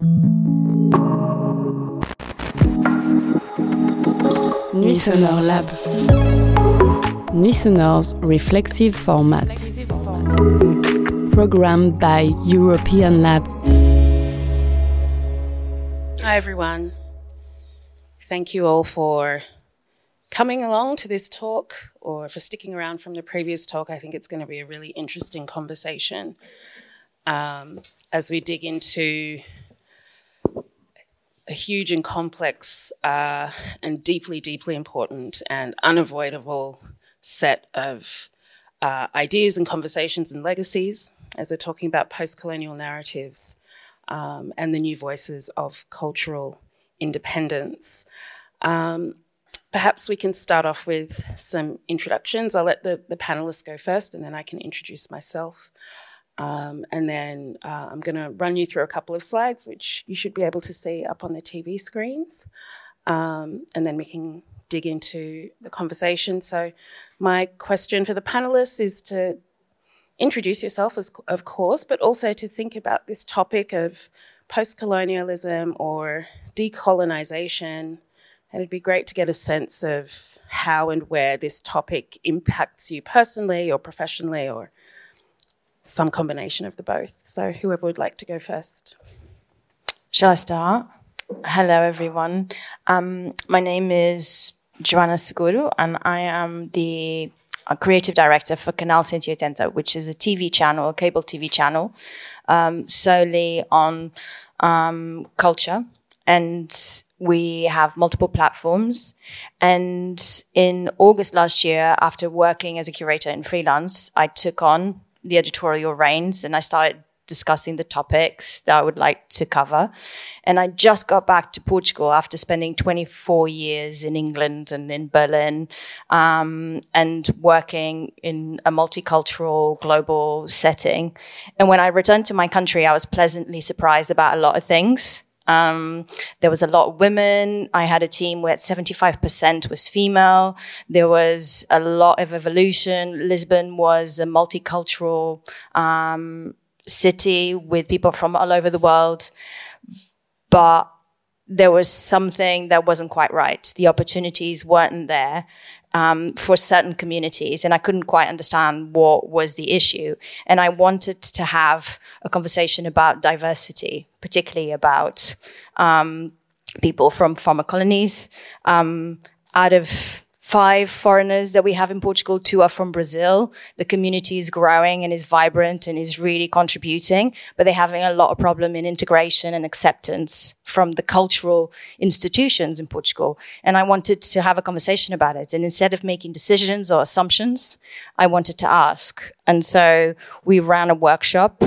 Nuits sonores Lab. Nuits sonores's reflexive format. Programmed by European Lab. Hi, everyone. Thank you all for coming along to this talk or for sticking around from the previous talk. I think it's going to be a really interesting conversation um, as we dig into huge and complex uh, and deeply, deeply important and unavoidable set of uh, ideas and conversations and legacies as we're talking about post colonial narratives um, and the new voices of cultural independence. Um, perhaps we can start off with some introductions. I'll let the, the panelists go first and then I can introduce myself. Um, and then uh, I'm going to run you through a couple of slides, which you should be able to see up on the TV screens. Um, and then we can dig into the conversation. So, my question for the panelists is to introduce yourself, as, of course, but also to think about this topic of post colonialism or decolonization. And it'd be great to get a sense of how and where this topic impacts you personally or professionally or some combination of the both. So, whoever would like to go first. Shall I start? Hello, everyone. Um, my name is Joana Seguro, and I am the uh, creative director for Canal 180, which is a TV channel, a cable TV channel, um, solely on um, culture. And we have multiple platforms. And in August last year, after working as a curator in freelance, I took on the editorial reins and I started discussing the topics that I would like to cover. And I just got back to Portugal after spending 24 years in England and in Berlin um, and working in a multicultural global setting. And when I returned to my country, I was pleasantly surprised about a lot of things. Um, there was a lot of women. I had a team where 75% was female. There was a lot of evolution. Lisbon was a multicultural um, city with people from all over the world. But there was something that wasn't quite right. The opportunities weren't there um, for certain communities, and I couldn't quite understand what was the issue. And I wanted to have a conversation about diversity, particularly about um, people from former colonies. Um, out of five foreigners that we have in Portugal. Two are from Brazil. The community is growing and is vibrant and is really contributing, but they're having a lot of problem in integration and acceptance from the cultural institutions in Portugal. And I wanted to have a conversation about it. And instead of making decisions or assumptions, I wanted to ask. And so we ran a workshop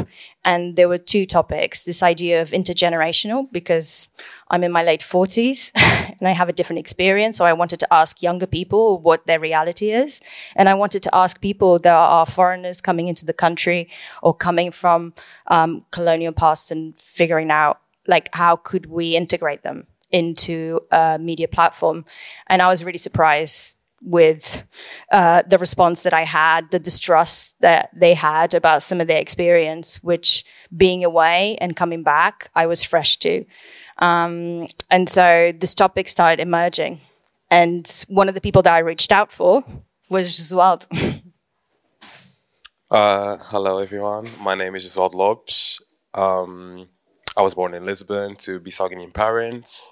and there were two topics this idea of intergenerational, because I'm in my late 40s and I have a different experience. So I wanted to ask younger people what their reality is. And I wanted to ask people that are foreigners coming into the country or coming from um, colonial past and figuring out like how could we integrate them into a media platform. And I was really surprised with uh, the response that I had, the distrust that they had about some of their experience, which being away and coming back, I was fresh to. Um, and so this topic started emerging. And one of the people that I reached out for was Jesualdo. Uh, hello, everyone. My name is Jesualdo Lopes. Um, I was born in Lisbon to Bissau-Guinean parents.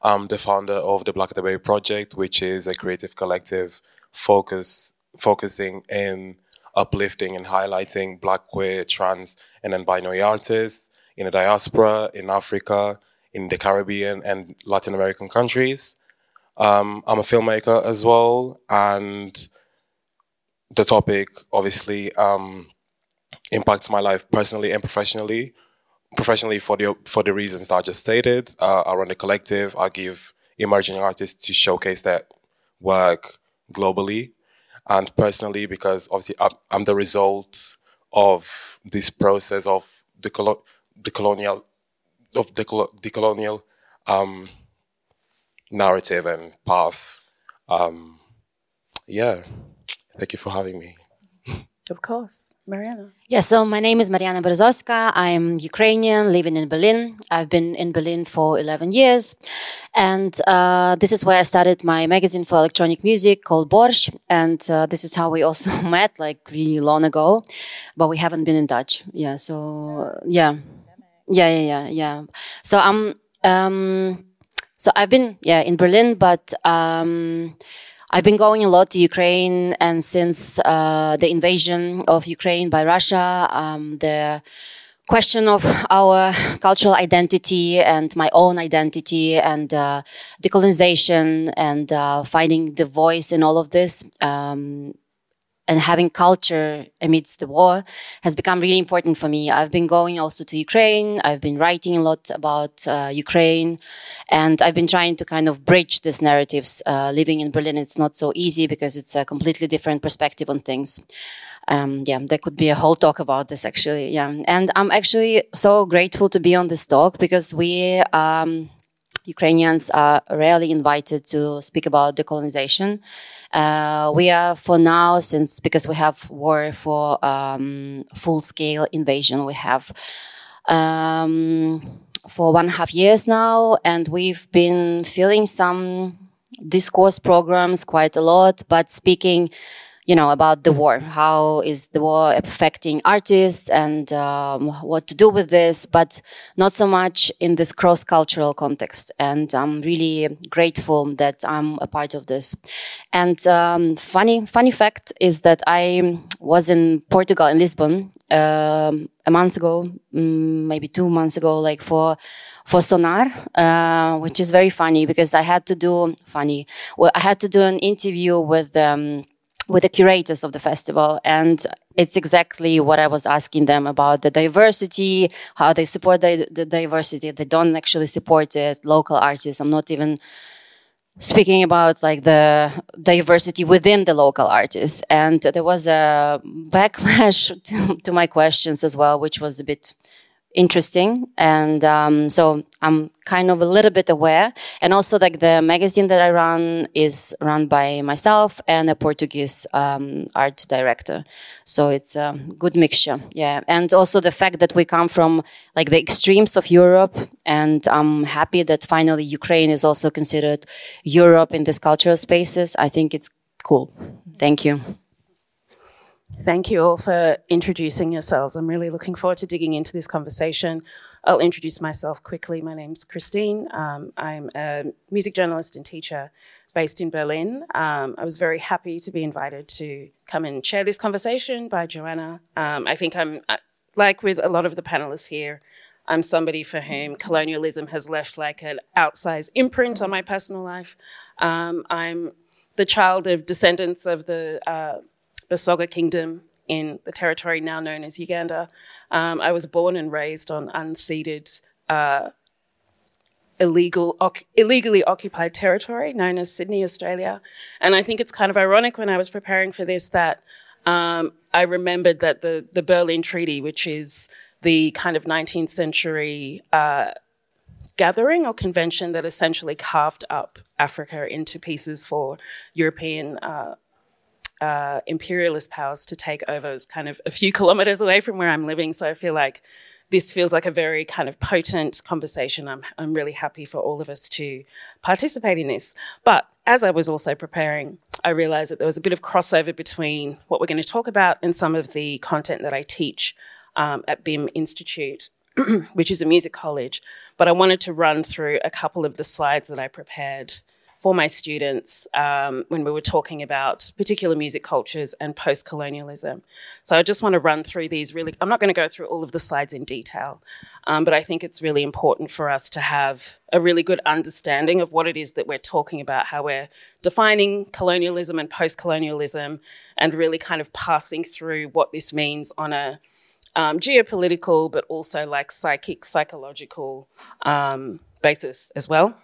I'm the founder of the Black Debate Project, which is a creative collective focus focusing in uplifting and highlighting Black, queer, trans, and non-binary artists in the diaspora, in Africa, in the Caribbean, and Latin American countries. Um, I'm a filmmaker as well, and the topic obviously um, impacts my life personally and professionally professionally for the for the reasons that I just stated. Uh, I run a collective. I give emerging artists to showcase their work globally, and personally because obviously I'm, I'm the result of this process of the colo- the colonial of the, the colonial um, narrative and path. Um, yeah, thank you for having me. Of course. Mariana. Yeah, so my name is Mariana Berezovska. I'm Ukrainian, living in Berlin. I've been in Berlin for 11 years. And uh, this is where I started my magazine for electronic music called Borshch. And uh, this is how we also met, like really long ago. But we haven't been in touch. Yeah, so yeah. Yeah, yeah, yeah, yeah. So I'm, um, so I've been, yeah, in Berlin, but, um, I've been going a lot to Ukraine, and since uh, the invasion of Ukraine by Russia, um, the question of our cultural identity and my own identity and uh, decolonization and uh, finding the voice in all of this um, and having culture amidst the war has become really important for me. I've been going also to Ukraine. I've been writing a lot about uh, Ukraine and I've been trying to kind of bridge these narratives. Uh, living in Berlin, it's not so easy because it's a completely different perspective on things. Um, yeah, there could be a whole talk about this actually. Yeah. And I'm actually so grateful to be on this talk because we, um, Ukrainians are rarely invited to speak about decolonization. Uh, we are for now, since because we have war for um, full scale invasion, we have um, for one and a half years now, and we've been filling some discourse programs quite a lot, but speaking you know, about the war. How is the war affecting artists and um, what to do with this, but not so much in this cross-cultural context. And I'm really grateful that I'm a part of this. And um, funny, funny fact is that I was in Portugal in Lisbon um, a month ago, mm, maybe two months ago, like for for Sonar, uh, which is very funny because I had to do funny. Well, I had to do an interview with. Um, with the curators of the festival. And it's exactly what I was asking them about the diversity, how they support the, the diversity. They don't actually support it, local artists. I'm not even speaking about like the diversity within the local artists. And there was a backlash to, to my questions as well, which was a bit interesting. And um, so I'm kind of a little bit aware. And also, like the magazine that I run is run by myself and a Portuguese um, art director. So it's a good mixture. Yeah. And also the fact that we come from like the extremes of Europe. And I'm happy that finally Ukraine is also considered Europe in these cultural spaces. I think it's cool. Thank you. Thank you all for introducing yourselves. I'm really looking forward to digging into this conversation. I'll introduce myself quickly. My name's Christine. Um, I'm a music journalist and teacher based in Berlin. Um, I was very happy to be invited to come and share this conversation by Joana. Um, I think I'm, like with a lot of the panelists here, I'm somebody for whom colonialism has left like an outsized imprint on my personal life. Um, I'm the child of descendants of the uh, Busoga Kingdom in the territory now known as Uganda. Um, I was born and raised on unceded, uh, illegal, illegally occupied territory known as Sydney, Australia. And I think it's kind of ironic when I was preparing for this that um, I remembered that the, the Berlin Treaty, which is the kind of 19th century uh, gathering or convention that essentially carved up Africa into pieces for European uh, uh, imperialist powers to take over is kind of a few kilometers away from where I'm living. So I feel like this feels like a very kind of potent conversation. I'm, I'm really happy for all of us to participate in this. But as I was also preparing, I realized that there was a bit of crossover between what we're going to talk about and some of the content that I teach um, at BIMM Institute. which is a music college, but I wanted to run through a couple of the slides that I prepared for my students um, when we were talking about particular music cultures and post colonialism. So I just want to run through these really. I'm not going to go through all of the slides in detail, um, but I think it's really important for us to have a really good understanding of what it is that we're talking about, how we're defining colonialism and post colonialism, and really kind of passing through what this means on a um, geopolitical, but also like psychic, psychological um, basis as well.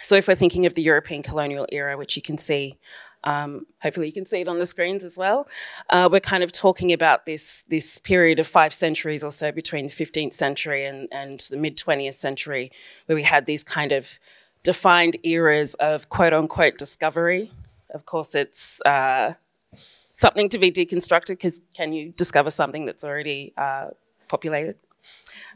So if we're thinking of the European colonial era, which you can see, um, hopefully you can see it on the screens as well, uh, we're kind of talking about this, this period of five centuries or so between the 15th century and, and the mid 20th century, where we had these kind of defined eras of quote unquote discovery. Of course, it's uh, something to be deconstructed because can you discover something that's already uh, populated?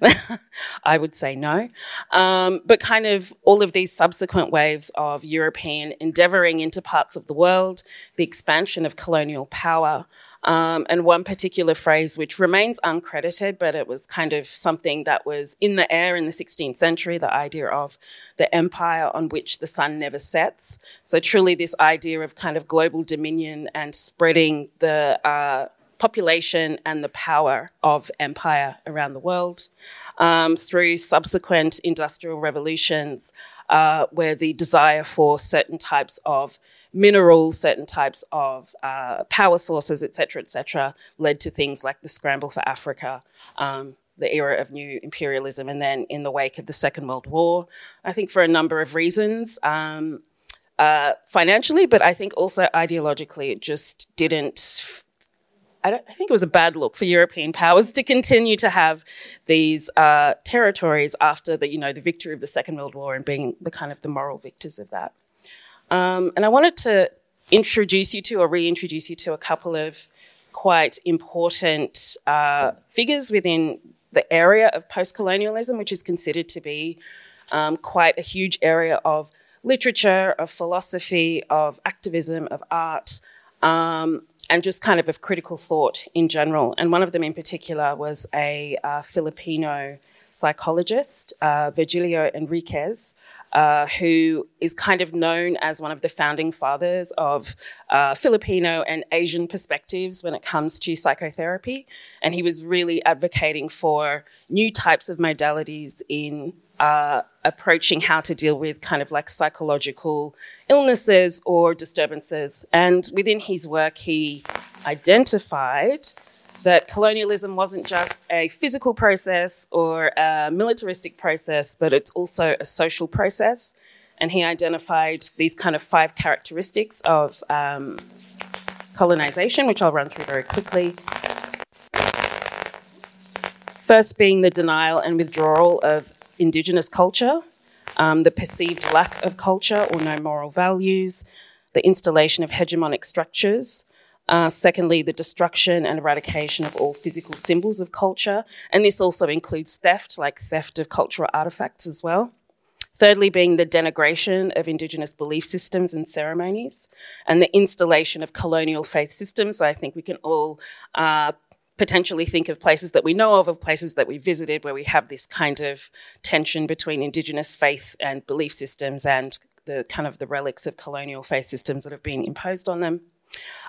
I would say no. Um, but kind of all of these subsequent waves of European endeavoring into parts of the world, the expansion of colonial power, um, and one particular phrase which remains uncredited, but it was kind of something that was in the air in the 16th century the idea of the empire on which the sun never sets. So, truly, this idea of kind of global dominion and spreading the uh, population and the power of empire around the world. Um, through subsequent industrial revolutions, uh, where the desire for certain types of minerals, certain types of uh, power sources, etc., etc., led to things like the scramble for Africa. Um, the era of new imperialism, and then in the wake of the Second World War, I think for a number of reasons. Um, uh, financially, but I think also ideologically, it just didn't I, I, think it was a bad look for European powers to continue to have these uh, territories after the, you know, the victory of the Second World War and being the kind of the moral victors of that. Um, and I wanted to introduce you to or reintroduce you to a couple of quite important uh, figures within the area of post-colonialism, which is considered to be um, quite a huge area of literature, of philosophy, of activism, of art. Um, and just kind of of critical thought in general. And one of them in particular was a uh, Filipino psychologist, uh, Virgilio Enriquez, uh, who is kind of known as one of the founding fathers of uh, Filipino and Asian perspectives when it comes to psychotherapy. And he was really advocating for new types of modalities in uh, approaching how to deal with kind of like psychological illnesses or disturbances. And within his work, he identified that colonialism wasn't just a physical process or a militaristic process, but it's also a social process. And he identified these kind of five characteristics of um, colonization, which I'll run through very quickly. First, being the denial and withdrawal of Indigenous culture, um, the perceived lack of culture or no moral values, the installation of hegemonic structures. Uh, secondly, the destruction and eradication of all physical symbols of culture. And this also includes theft, like theft of cultural artifacts as well. Thirdly, being the denigration of Indigenous belief systems and ceremonies, and the installation of colonial faith systems. I think we can all uh, potentially think of places that we know of, of places that we visited where we have this kind of tension between Indigenous faith and belief systems and the kind of the relics of colonial faith systems that have been imposed on them.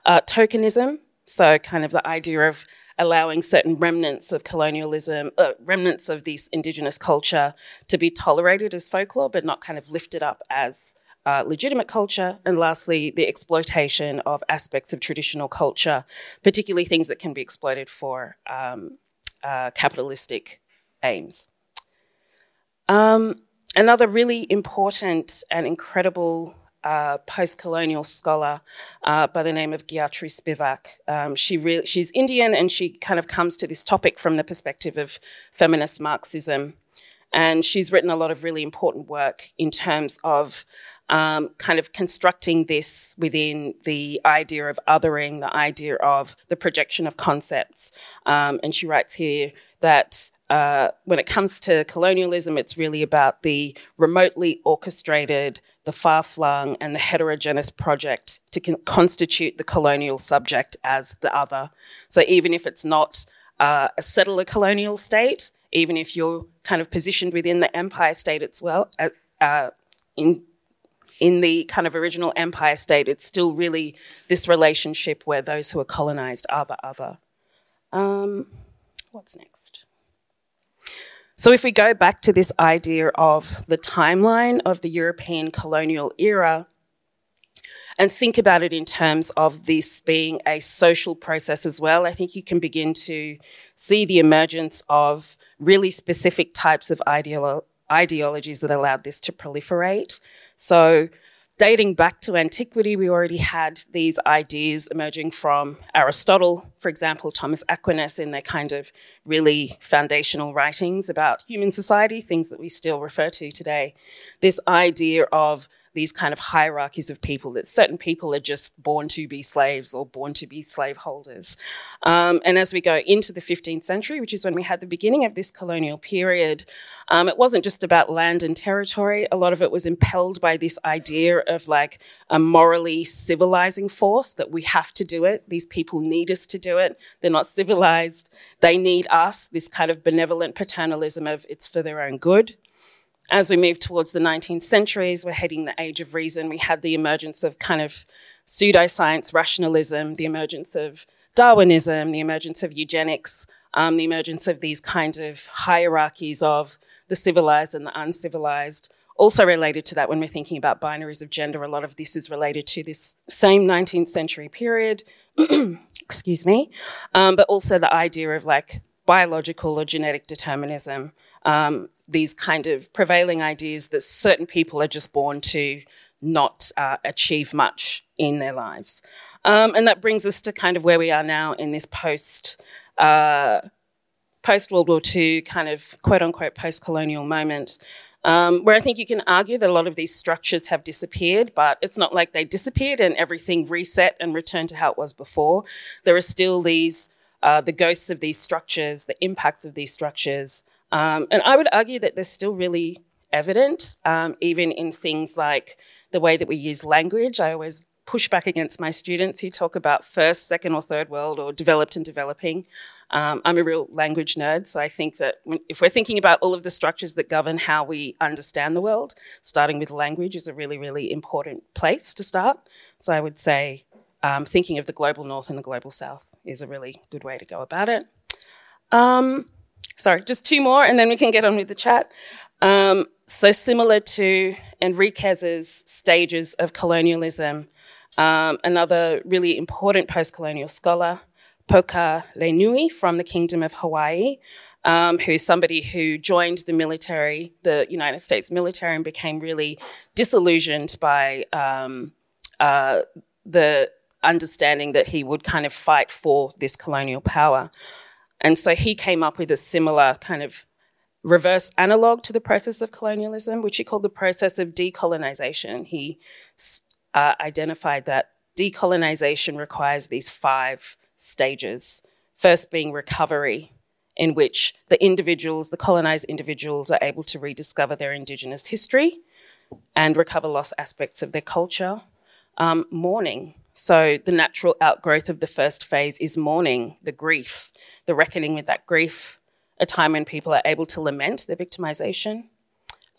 Uh, tokenism, so kind of the idea of allowing certain remnants of colonialism, uh, remnants of this Indigenous culture to be tolerated as folklore, but not kind of lifted up as uh, legitimate culture, and lastly, the exploitation of aspects of traditional culture, particularly things that can be exploited for um, uh, capitalistic aims. Um, another really important and incredible uh, post-colonial scholar uh, by the name of Gayatri Spivak. Um, she re- she's Indian and she kind of comes to this topic from the perspective of feminist Marxism. And she's written a lot of really important work in terms of um, kind of constructing this within the idea of othering, the idea of the projection of concepts. Um, and she writes here that uh, when it comes to colonialism, it's really about the remotely orchestrated, the far flung, and the heterogeneous project to con- constitute the colonial subject as the other. So even if it's not uh, a settler colonial state, even if you're kind of positioned within the empire state as well, uh, uh, in in the kind of original empire state, it's still really this relationship where those who are colonized are the other. Um, what's next? So, if we go back to this idea of the timeline of the European colonial era, and think about it in terms of this being a social process as well, I think you can begin to see the emergence of really specific types of ideolo- ideologies that allowed this to proliferate. So, dating back to antiquity, we already had these ideas emerging from Aristotle, for example, Thomas Aquinas, in their kind of really foundational writings about human society, things that we still refer to today. This idea of these kind of hierarchies of people, that certain people are just born to be slaves or born to be slaveholders. Um, and as we go into the 15th century, which is when we had the beginning of this colonial period, um, it wasn't just about land and territory. A lot of it was impelled by this idea of like a morally civilizing force that we have to do it. These people need us to do it. They're not civilized. They need us, this kind of benevolent paternalism of it's for their own good as we move towards the 19th centuries, we're heading the age of reason. We had the emergence of kind of pseudoscience, rationalism, the emergence of Darwinism, the emergence of eugenics, um, the emergence of these kind of hierarchies of the civilized and the uncivilized. Also related to that, when we're thinking about binaries of gender, a lot of this is related to this same 19th century period. Excuse me, um, but also the idea of like biological or genetic determinism. Um, these kind of prevailing ideas that certain people are just born to not uh, achieve much in their lives. Um, and that brings us to kind of where we are now in this post uh, post World War II kind of quote unquote post colonial moment. Um, where I think you can argue that a lot of these structures have disappeared, but it's not like they disappeared and everything reset and returned to how it was before. There are still these, uh, the ghosts of these structures, the impacts of these structures, um, and I would argue that they're still really evident, um, even in things like the way that we use language. I always push back against my students who talk about first, second, or third world or developed and developing. Um, I'm a real language nerd, so I think that if we're thinking about all of the structures that govern how we understand the world, starting with language is a really, really important place to start. So I would say um, thinking of the global north and the global south is a really good way to go about it. Um, sorry, just two more and then we can get on with the chat. Um, so, similar to Enriquez's stages of colonialism, um, another really important post colonial scholar, Poka Laenui from the Kingdom of Hawaii, um, who's somebody who joined the military, the United States military, and became really disillusioned by um, uh, the understanding that he would kind of fight for this colonial power. And so he came up with a similar kind of reverse analog to the process of colonialism, which he called the process of decolonization. He uh, identified that decolonization requires these five stages. First being recovery, in which the individuals, the colonized individuals, are able to rediscover their indigenous history and recover lost aspects of their culture. Um, mourning, so the natural outgrowth of the first phase is mourning, the grief, the reckoning with that grief, a time when people are able to lament their victimization,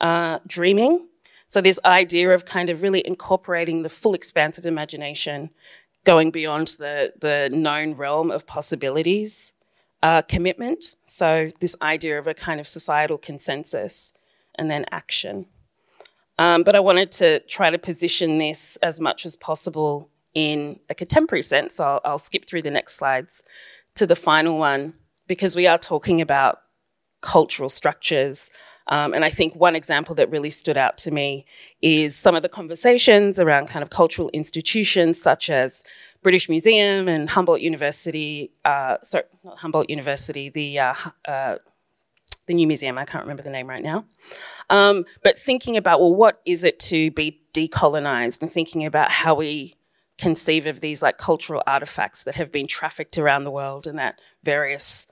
uh, dreaming. So this idea of kind of really incorporating the full expanse of imagination, going beyond the, the known realm of possibilities, uh, commitment. So this idea of a kind of societal consensus, and then action. Um, but I wanted to try to position this as much as possible in a contemporary sense. I'll, I'll skip through the next slides to the final one because we are talking about cultural structures. Um, and I think one example that really stood out to me is some of the conversations around kind of cultural institutions such as British Museum and Humboldt University, uh, sorry, not Humboldt University, the uh, uh, the new museum. I can't remember the name right now. Um, but thinking about well, what is it to be decolonized, and thinking about how we conceive of these like cultural artifacts that have been trafficked around the world and that various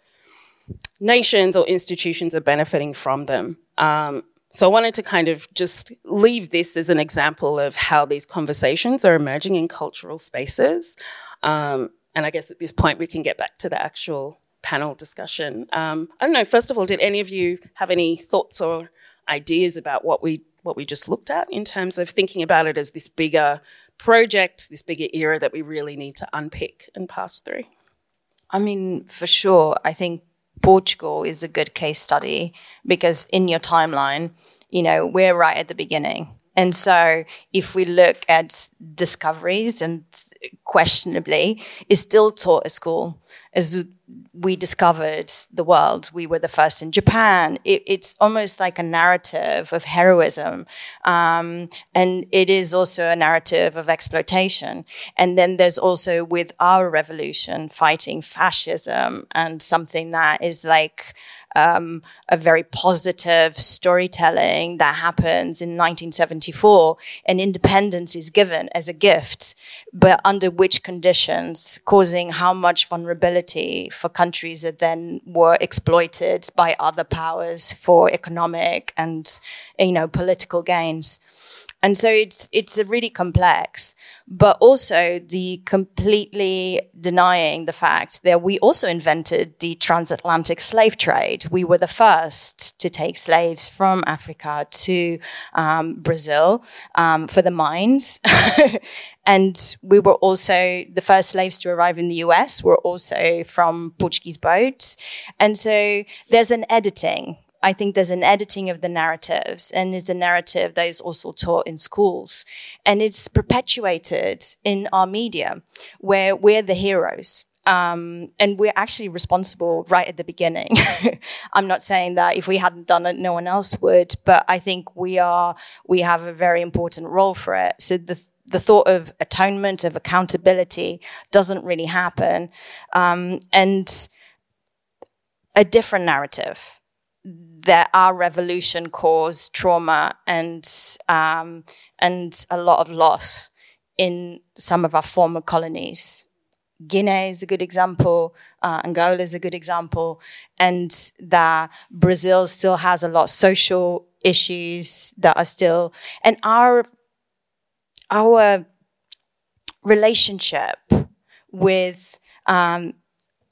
nations or institutions are benefiting from them. Um, so I wanted to kind of just leave this as an example of how these conversations are emerging in cultural spaces. Um, and I guess at this point we can get back to the actual panel discussion. Um, I don't know. First of all, did any of you have any thoughts or ideas about what we what we just looked at in terms of thinking about it as this bigger project, this bigger era that we really need to unpick and pass through? I mean, for sure. I think Portugal is a good case study because in your timeline, you know, we're right at the beginning. And so if we look at discoveries and questionably is still taught at school as we discovered the world. We were the first in Japan. It, it's almost like a narrative of heroism. Um, and it is also a narrative of exploitation. And then there's also with our revolution fighting fascism and something that is like, um, a very positive storytelling that happens in 1974, and independence is given as a gift, but under which conditions, causing how much vulnerability for countries that then were exploited by other powers for economic and you know political gains and so it's it's really complex but also the completely denying the fact that we also invented the transatlantic slave trade. We were the first to take slaves from africa to um, brazil um, for the mines. And we were also the first slaves to arrive in the us were also from portuguese boats. And so there's an editing I think there's an editing of the narratives, and it's a narrative that is also taught in schools. And it's perpetuated in our media, where we're the heroes. Um, and we're actually responsible right at the beginning. I'm not saying that if we hadn't done it, no one else would, but I think we are, we have a very important role for it. So the, the thought of atonement, of accountability doesn't really happen. Um, and a different narrative that our revolution caused trauma and um, and a lot of loss in some of our former colonies. Guinea is a good example. Uh, Angola is a good example, and that Brazil still has a lot of social issues that are still and our our relationship with um,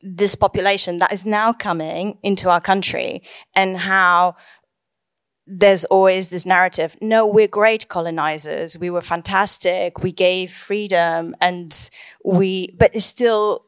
this population that is now coming into our country and how there's always this narrative no we're great colonizers. We were fantastic. We gave freedom and we but it's still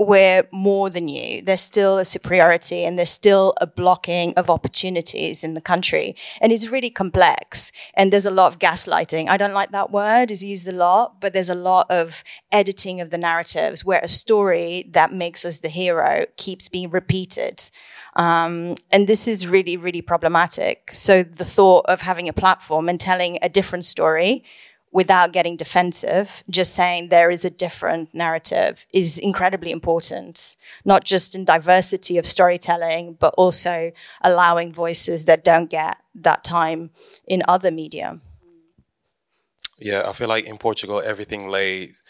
we're more than you. There's still a superiority and there's still a blocking of opportunities in the country. And it's really complex. And there's a lot of gaslighting. I don't like that word, it's used a lot, but there's a lot of editing of the narratives where a story that makes us the hero keeps being repeated. Um, and this is really, really problematic. So the thought of having a platform and telling a different story without getting defensive, just saying there is a different narrative is incredibly important, not just in diversity of storytelling, but also allowing voices that don't get that time in other media. Yeah, I feel like in Portugal, everything lays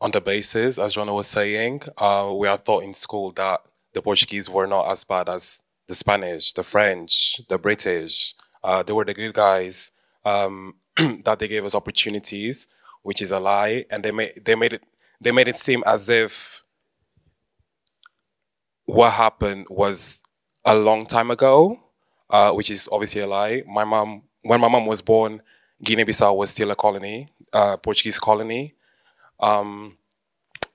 on the basis, as Joana was saying. Uh, we are taught in school that the Portuguese were not as bad as the Spanish, the French, the British. Uh, they were the good guys. Um, that they gave us opportunities, which is a lie, and they made they made it they made it seem as if what happened was a long time ago, uh, which is obviously a lie. My mom, when my mom was born, Guinea-Bissau was still a colony, uh, Portuguese colony. Um,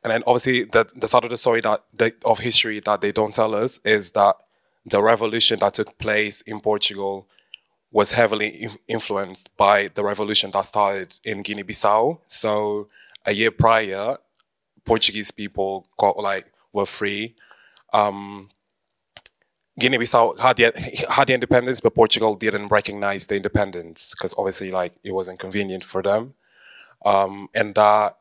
and then obviously the, the side of the story that of history that they don't tell us is that the revolution that took place in Portugal was heavily influenced by the revolution that started in Guinea-Bissau. So a year prior, Portuguese people got like were free. Um, Guinea-Bissau had the, had the independence, but Portugal didn't recognize the independence because obviously, like, it wasn't convenient for them, um, and that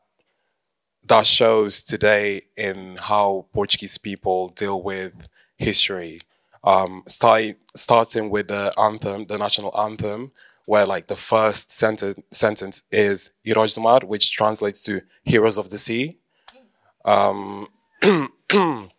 that shows today in how Portuguese people deal with history um, start, starting with the anthem, the national anthem, where like the first sentence sentence is Heróis do Mar, which translates to Heroes of the Sea. Um,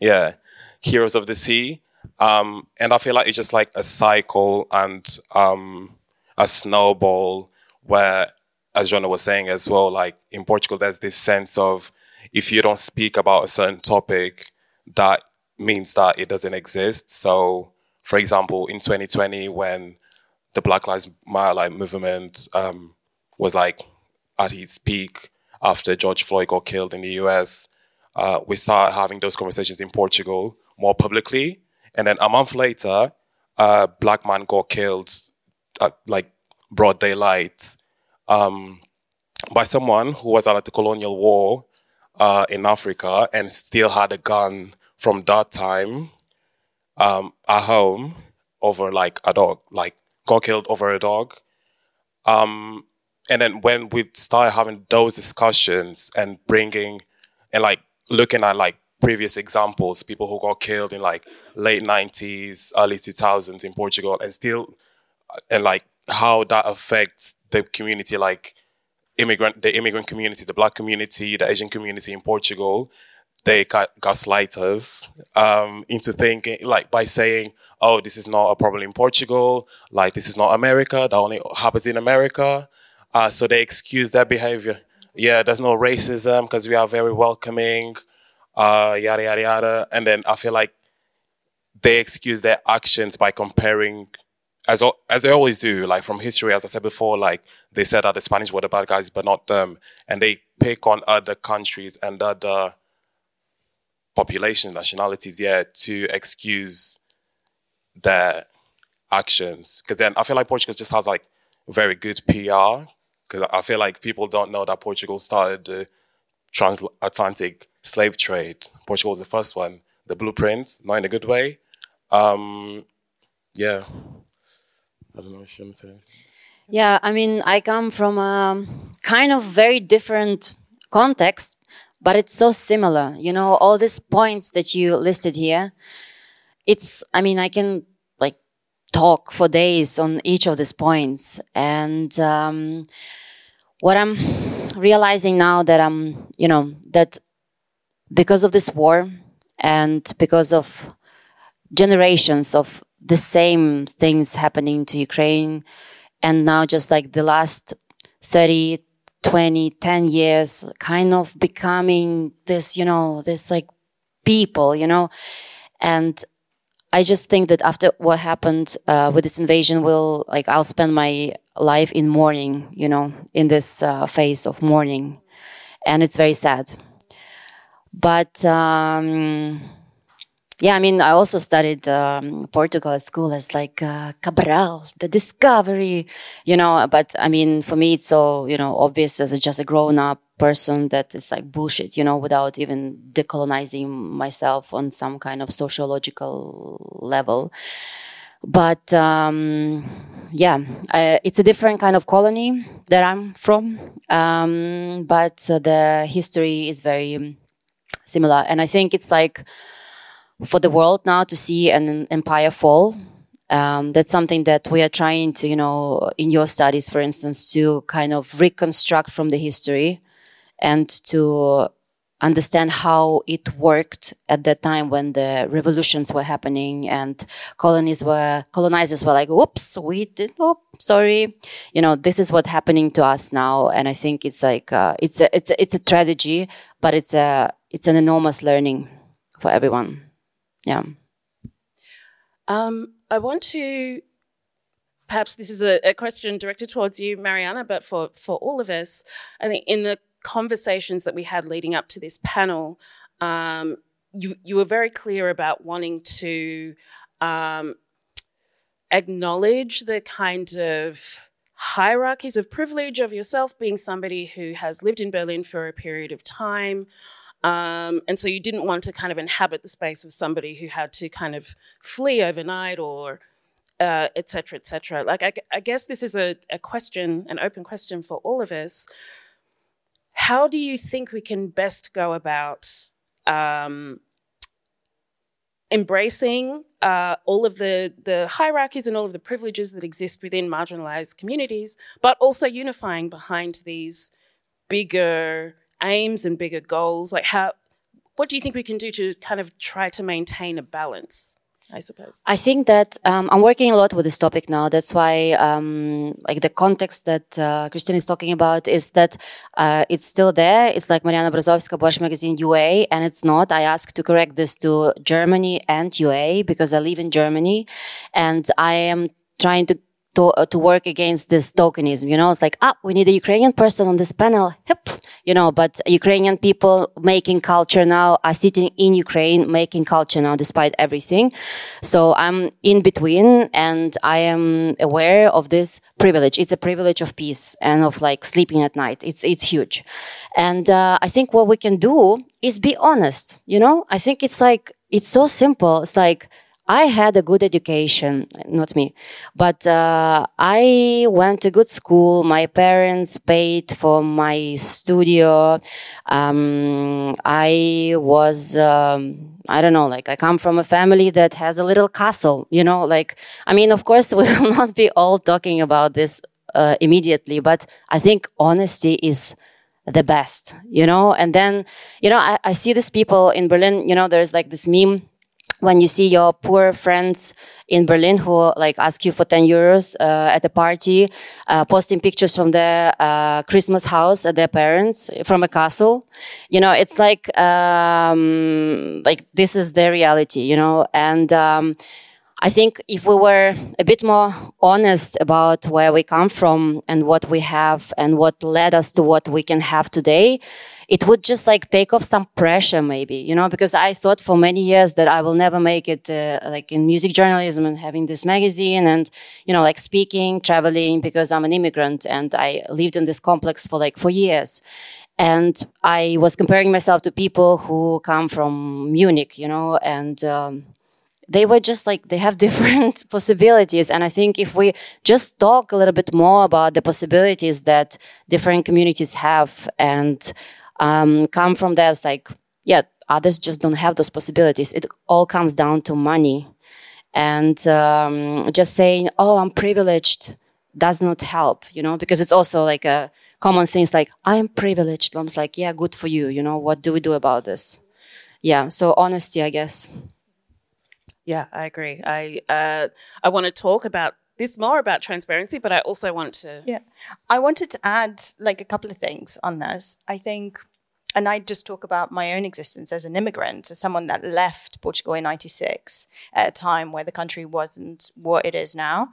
yeah, Heroes of the Sea. Um, and I feel like it's just like a cycle and um, a snowball where, as Joana was saying as well, like in Portugal, there's this sense of if you don't speak about a certain topic, that means that it doesn't exist. So, for example, in 2020, when the Black Lives Matter like, movement um, was like at its peak after George Floyd got killed in the US, uh, we started having those conversations in Portugal more publicly. And then a month later, a black man got killed at like broad daylight um, by someone who was at the colonial war uh, in Africa and still had a gun from that time um, at home over like a dog, like got killed over a dog. Um, and then when we started having those discussions and bringing and like looking at like previous examples, people who got killed in like late 90s, early 2000s in Portugal, and still, and like how that affects the community, like immigrant, the immigrant community, the black community, the Asian community in Portugal. They got gaslighters um, into thinking, like by saying, "Oh, this is not a problem in Portugal. Like this is not America. That only happens in America." Uh, so they excuse their behavior. Yeah, there's no racism because we are very welcoming uh, yada yada yada. And then I feel like they excuse their actions by comparing, as as they always do, like from history. As I said before, like they said that the Spanish were the bad guys, but not them, and they pick on other countries and other populations, nationalities, yeah, to excuse their actions. Because then I feel like Portugal just has like very good PR. Because I feel like people don't know that Portugal started the transatlantic slave trade. Portugal was the first one. The blueprint, not in a good way. Um, yeah. I don't know what you say. Yeah, I mean, I come from a kind of very different context, but it's so similar. You know, all these points that you listed here. It's, I mean, I can like talk for days on each of these points. And um, what I'm realizing now that I'm, you know, that because of this war and because of generations of the same things happening to Ukraine, and now just like the last 30, 20, 10 years, kind of becoming this, you know, this like people, you know, and I just think that after what happened uh, with this invasion, will like I'll spend my life in mourning, you know, in this uh, phase of mourning, and it's very sad. But um, yeah, I mean, I also studied um, Portugal at school as like uh, Cabral, the discovery, you know. But I mean, for me, it's so you know obvious as a, just a grown-up person that it's like bullshit, you know, without even decolonizing myself on some kind of sociological level. But um, yeah, uh, it's a different kind of colony that I'm from. Um, but uh, the history is very similar. And I think it's like for the world now to see an empire fall. Um, that's something that we are trying to, you know, in your studies, for instance, to kind of reconstruct from the history and to understand how it worked at that time when the revolutions were happening and colonies were colonizers were like whoops we did oh sorry you know this is what's happening to us now and i think it's like uh, it's a it's a, it's a tragedy but it's a it's an enormous learning for everyone. Yeah. Um, I want to perhaps this is a, a, question directed towards you, Mariana, but for, for all of us, I think in the conversations that we had leading up to this panel, um, you, you were very clear about wanting to um, acknowledge the kind of hierarchies of privilege of yourself being somebody who has lived in Berlin for a period of time, um, and so you didn't want to kind of inhabit the space of somebody who had to kind of flee overnight or uh, et cetera, et cetera. Like, I, I guess this is a, a, question, an open question for all of us. How do you think we can best go about um, embracing uh, all of the, the hierarchies and all of the privileges that exist within marginalized communities, but also unifying behind these bigger aims and bigger goals? Like how what do you think we can do to kind of try to maintain a balance? I suppose. I think that um, I'm working a lot with this topic now. That's why, um, like the context that uh, Christine is talking about is that uh, it's still there. It's like Mariana Berezovska, Borshch Magazine UA, and it's not. I asked to correct this to Germany and UA because I live in Germany, and I am trying to to, uh, to work against this tokenism. You know, it's like, ah, we need a Ukrainian person on this panel. Hip, you know, but Ukrainian people making culture now are sitting in Ukraine making culture now despite everything. So I'm in between and I am aware of this privilege. It's a privilege of peace and of like sleeping at night. It's, it's huge. And, uh, I think what we can do is be honest. You know, I think it's like, it's so simple. It's like, I had a good education, not me, but uh, I went to good school. My parents paid for my studio. Um, I was, um, I don't know, like I come from a family that has a little castle, you know, like, I mean, of course, we will not be all talking about this uh, immediately, but I think honesty is the best, you know, and then, you know, I, I see these people in Berlin, you know, there's like this meme when you see your poor friends in Berlin who like ask you for 10 euros uh, at a party, uh, posting pictures from their uh, Christmas house at their parents from a castle, you know, it's like, um, like this is their reality, you know, and, um, I think if we were a bit more honest about where we come from and what we have and what led us to what we can have today, it would just like take off some pressure maybe, you know, because I thought for many years that I will never make it uh, like in music journalism and having this magazine and, you know, like speaking, traveling because I'm an immigrant and I lived in this complex for like four years. And I was comparing myself to people who come from Munich, you know, and, um, they were just like they have different possibilities. And i think if we just talk a little bit more about the possibilities that different communities have and um, come from that it's like yeah others just don't have those possibilities. It all comes down to money. And um, just saying oh i'm privileged does not help you know because it's also like a common things like i am privileged. I'm like yeah good for you. You know what do we do about this? Yeah so honesty i guess yeah, I agree. I uh, I want to talk about this more about transparency, but I also want to. Yeah, I wanted to add like a couple of things on this. I think, and I just talk about my own existence as an immigrant, as someone that left Portugal in '96 at a time where the country wasn't what it is now,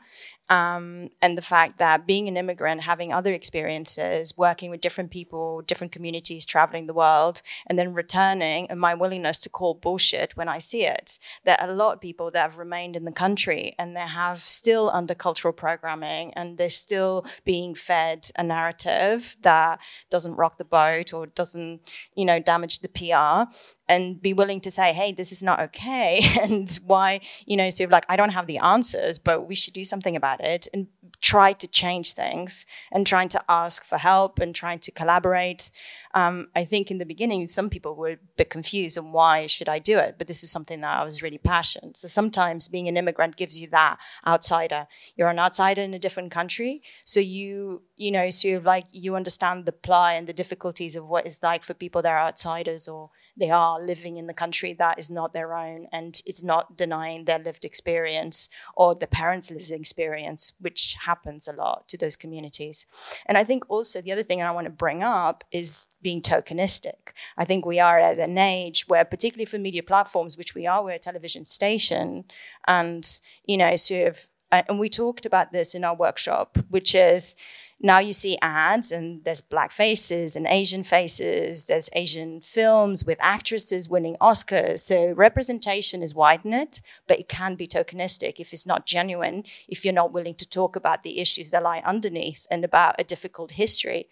um, and the fact that being an immigrant, having other experiences, working with different people, different communities, traveling the world, and then returning, and my willingness to call bullshit when I see it. There are a lot of people that have remained in the country and they have still under cultural programming and they're still being fed a narrative that doesn't rock the boat or doesn't, you know, damage the PR and be willing to say, hey, this is not okay. and why, you know, sort of like, I don't have the answers, but we should do something about it and try to change things and trying to ask for help and trying to collaborate. Um, I think in the beginning, some people were a bit confused on why should I do it, but this is something that I was really passionate. So sometimes being an immigrant gives you that outsider. You're an outsider in a different country, so you you know sort of like you understand the plight and the difficulties of what it's like for people that are outsiders or they are living in the country that is not their own and it's not denying their lived experience or the parents' lived experience, which happens a lot to those communities. And I think also the other thing I want to bring up is being tokenistic. I think we are at an age where, particularly for media platforms, which we are, we're a television station, and you know, sort of, uh, and we talked about this in our workshop, which is now you see ads and there's black faces and Asian faces, there's Asian films with actresses winning Oscars. So representation is widened, but it can be tokenistic if it's not genuine, if you're not willing to talk about the issues that lie underneath and about a difficult history.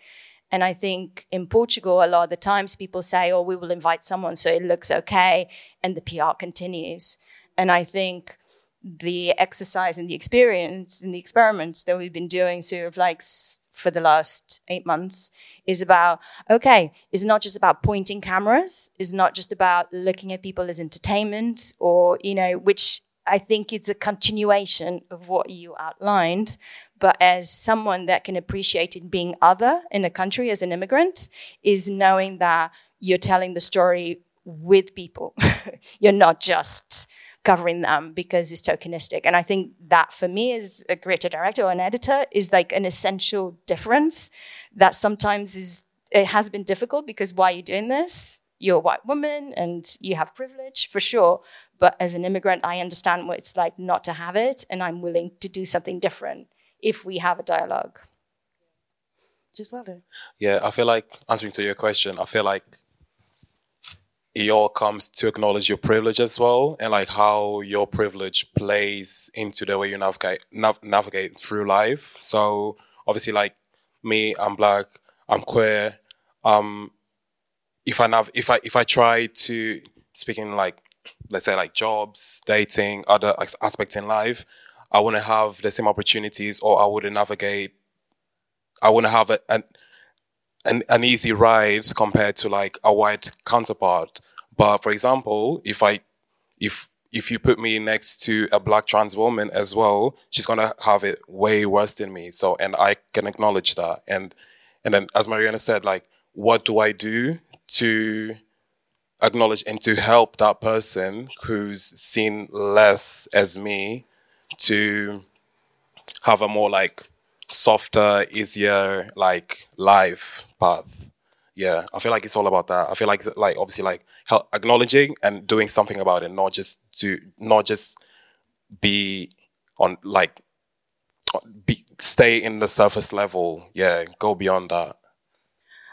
And I think in Portugal, a lot of the times people say, oh, we will invite someone so it looks okay, and the PR continues. And I think the exercise and the experience and the experiments that we've been doing sort of like for the last eight months is about okay it's not just about pointing cameras it's not just about looking at people as entertainment or you know which i think it's a continuation of what you outlined but as someone that can appreciate it being other in a country as an immigrant is knowing that you're telling the story with people. You're not just covering them because it's tokenistic. And I think that for me as a creative director or an editor is like an essential difference that sometimes is it has been difficult because why are you doing this? You're a white woman and you have privilege for sure. But as an immigrant, I understand what it's like not to have it, and I'm willing to do something different if we have a dialogue. Just well done. Yeah, I feel like answering to your question, I feel like it all comes to acknowledge your privilege as well and like how your privilege plays into the way you navigate nav- navigate through life so obviously like me i'm black i'm queer um if i nav- if i if i try to speaking like let's say like jobs, dating, other aspects in life, I wouldn't have the same opportunities, or I wouldn't navigate. I wouldn't have a, an an easy ride compared to like a white counterpart. But for example, if I if if you put me next to a black trans woman as well, she's gonna have it way worse than me. So, and I can acknowledge that. And and then, as Mariana said, like, what do I do to acknowledge and to help that person who's seen less as me to have a more like softer, easier like life path? Yeah, I feel like it's all about that. I feel like like obviously like help, acknowledging and doing something about it, not just to not just be on like be stay in the surface level. Yeah, go beyond that.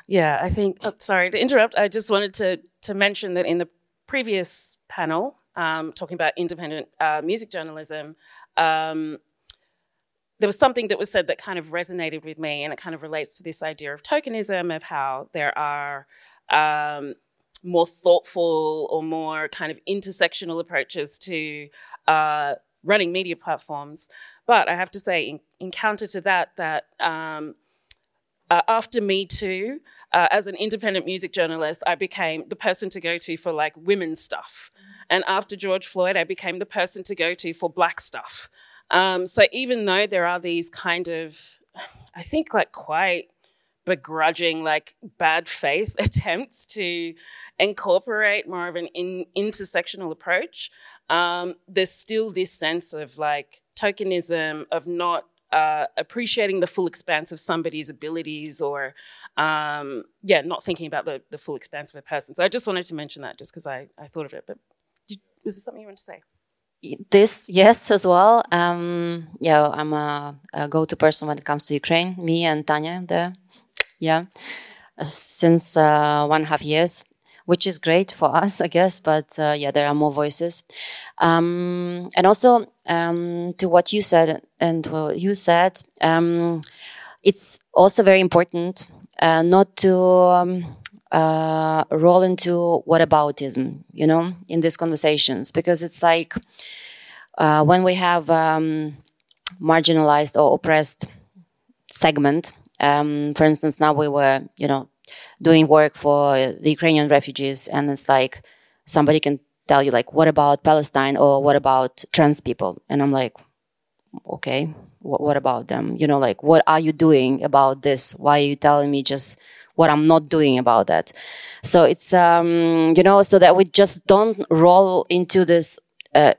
Yeah, I think. Oh, sorry to interrupt. I just wanted to to mention that in the previous panel, um, talking about independent uh, music journalism, um, there was something that was said that kind of resonated with me, and it kind of relates to this idea of tokenism, of how there are um, more thoughtful or more kind of intersectional approaches to uh, running media platforms. But I have to say, in, in counter to that, that um, uh, after Me Too, uh, as an independent music journalist, I became the person to go to for like women's stuff. And after George Floyd, I became the person to go to for black stuff. Um, so even though there are these kind of, I think like quite begrudging, like bad faith attempts to incorporate more of an in, intersectional approach, um, there's still this sense of like tokenism, of not uh, appreciating the full expanse of somebody's abilities or um, yeah not thinking about the, the full expanse of a person. So i just wanted to mention that just because I, I thought of it but did, was there something you wanted to say this yes as well um, yeah i'm a, a, go-to person when it comes to ukraine me and tanya there yeah since uh, one and a half years which is great for us, I guess. But uh, yeah, there are more voices. Um, and also um, to what you said and what you said, um, it's also very important uh, not to um, uh, roll into what whataboutism, you know, in these conversations, because it's like uh, when we have um, marginalized or oppressed segment. Um, for instance, now we were, you know, doing work for the Ukrainian refugees, and it's like somebody can tell you like, what about Palestine or what about trans people? And I'm like, okay, what about them? You know, like, what are you doing about this? Why are you telling me just what I'm not doing about that? So it's, um, you know, so that we just don't roll into this, uh,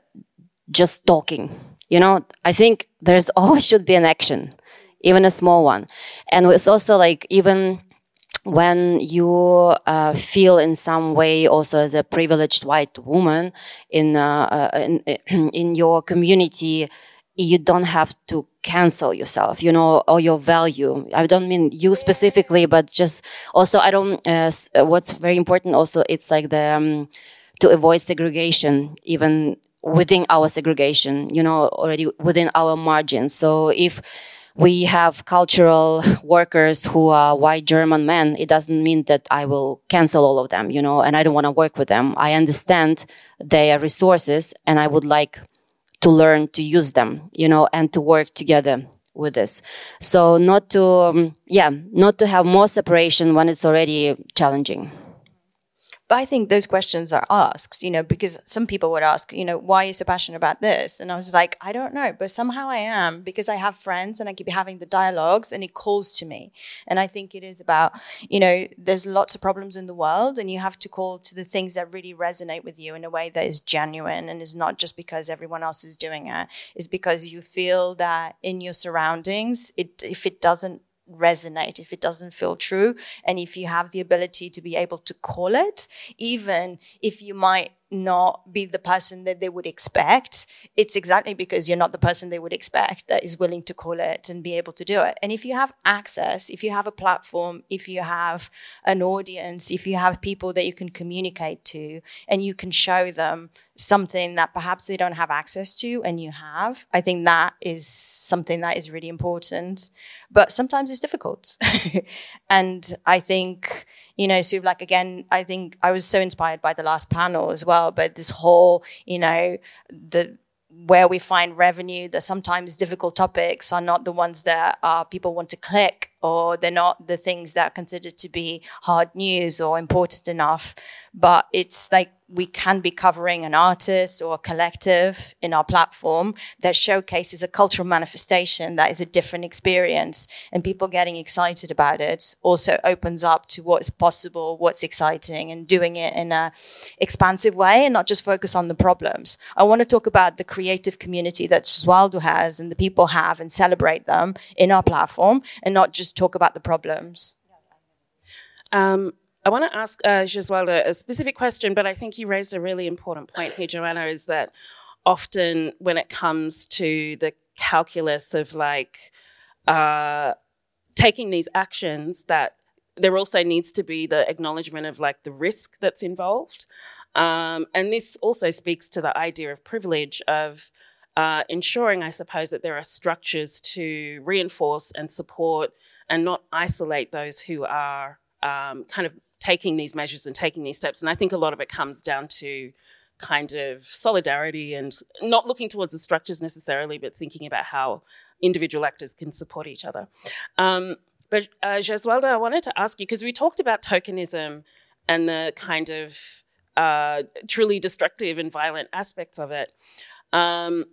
just talking. You know, I think there's always should be an action, even a small one. And it's also like, even, when you uh, feel in some way also as a privileged white woman in, uh, uh in, in your community you don't have to cancel yourself you know or your value i don't mean you specifically but just also i don't uh, what's very important also it's like the um, to avoid segregation even within our segregation you know already within our margins so if we have cultural workers who are white German men, it doesn't mean that I will cancel all of them, you know, and I don't want to work with them. I understand their resources and I would like to learn to use them, you know, and to work together with this. So not to, um, yeah, not to have more separation when it's already challenging. But I think those questions are asked, you know, because some people would ask, you know, why are you so passionate about this? And I was like, I don't know, but somehow I am because I have friends and I keep having the dialogues and it calls to me. And I think it is about, you know, there's lots of problems in the world and you have to call to the things that really resonate with you in a way that is genuine and is not just because everyone else is doing it, is because you feel that in your surroundings, it if it doesn't resonate, if it doesn't feel true, and if you have the ability to be able to call it, even if you might not be the person that they would expect, it's exactly because you're not the person they would expect that is willing to call it and be able to do it. And if you have access, if you have a platform, if you have an audience, if you have people that you can communicate to and you can show them something that perhaps they don't have access to and you have, I think that is something that is really important. But sometimes it's difficult. and I think you know, sort of like again, I think I was so inspired by the last panel as well, but this whole, you know, the where we find revenue, that sometimes difficult topics are not the ones that uh, people want to click, or they're not the things that are considered to be hard news or important enough. But it's like we can be covering an artist or a collective in our platform that showcases a cultural manifestation that is a different experience and people getting excited about it also opens up to what's possible what's exciting and doing it in a expansive way and not just focus on the problems. I want to talk about the creative community that Gesualdo has and the people have and celebrate them in our platform and not just talk about the problems. Um, I want to ask uh, Gesualdo a specific question, but I think you raised a really important point here, Joana, is that often when it comes to the calculus of like uh, taking these actions, that there also needs to be the acknowledgement of like the risk that's involved. Um, and this also speaks to the idea of privilege of uh, ensuring, I suppose, that there are structures to reinforce and support and not isolate those who are um, kind of taking these measures and taking these steps. And I think a lot of it comes down to kind of solidarity and not looking towards the structures necessarily, but thinking about how individual actors can support each other. Um, but uh, Gesualdo, I wanted to ask you because we talked about tokenism and the kind of uh, truly destructive and violent aspects of it. Um,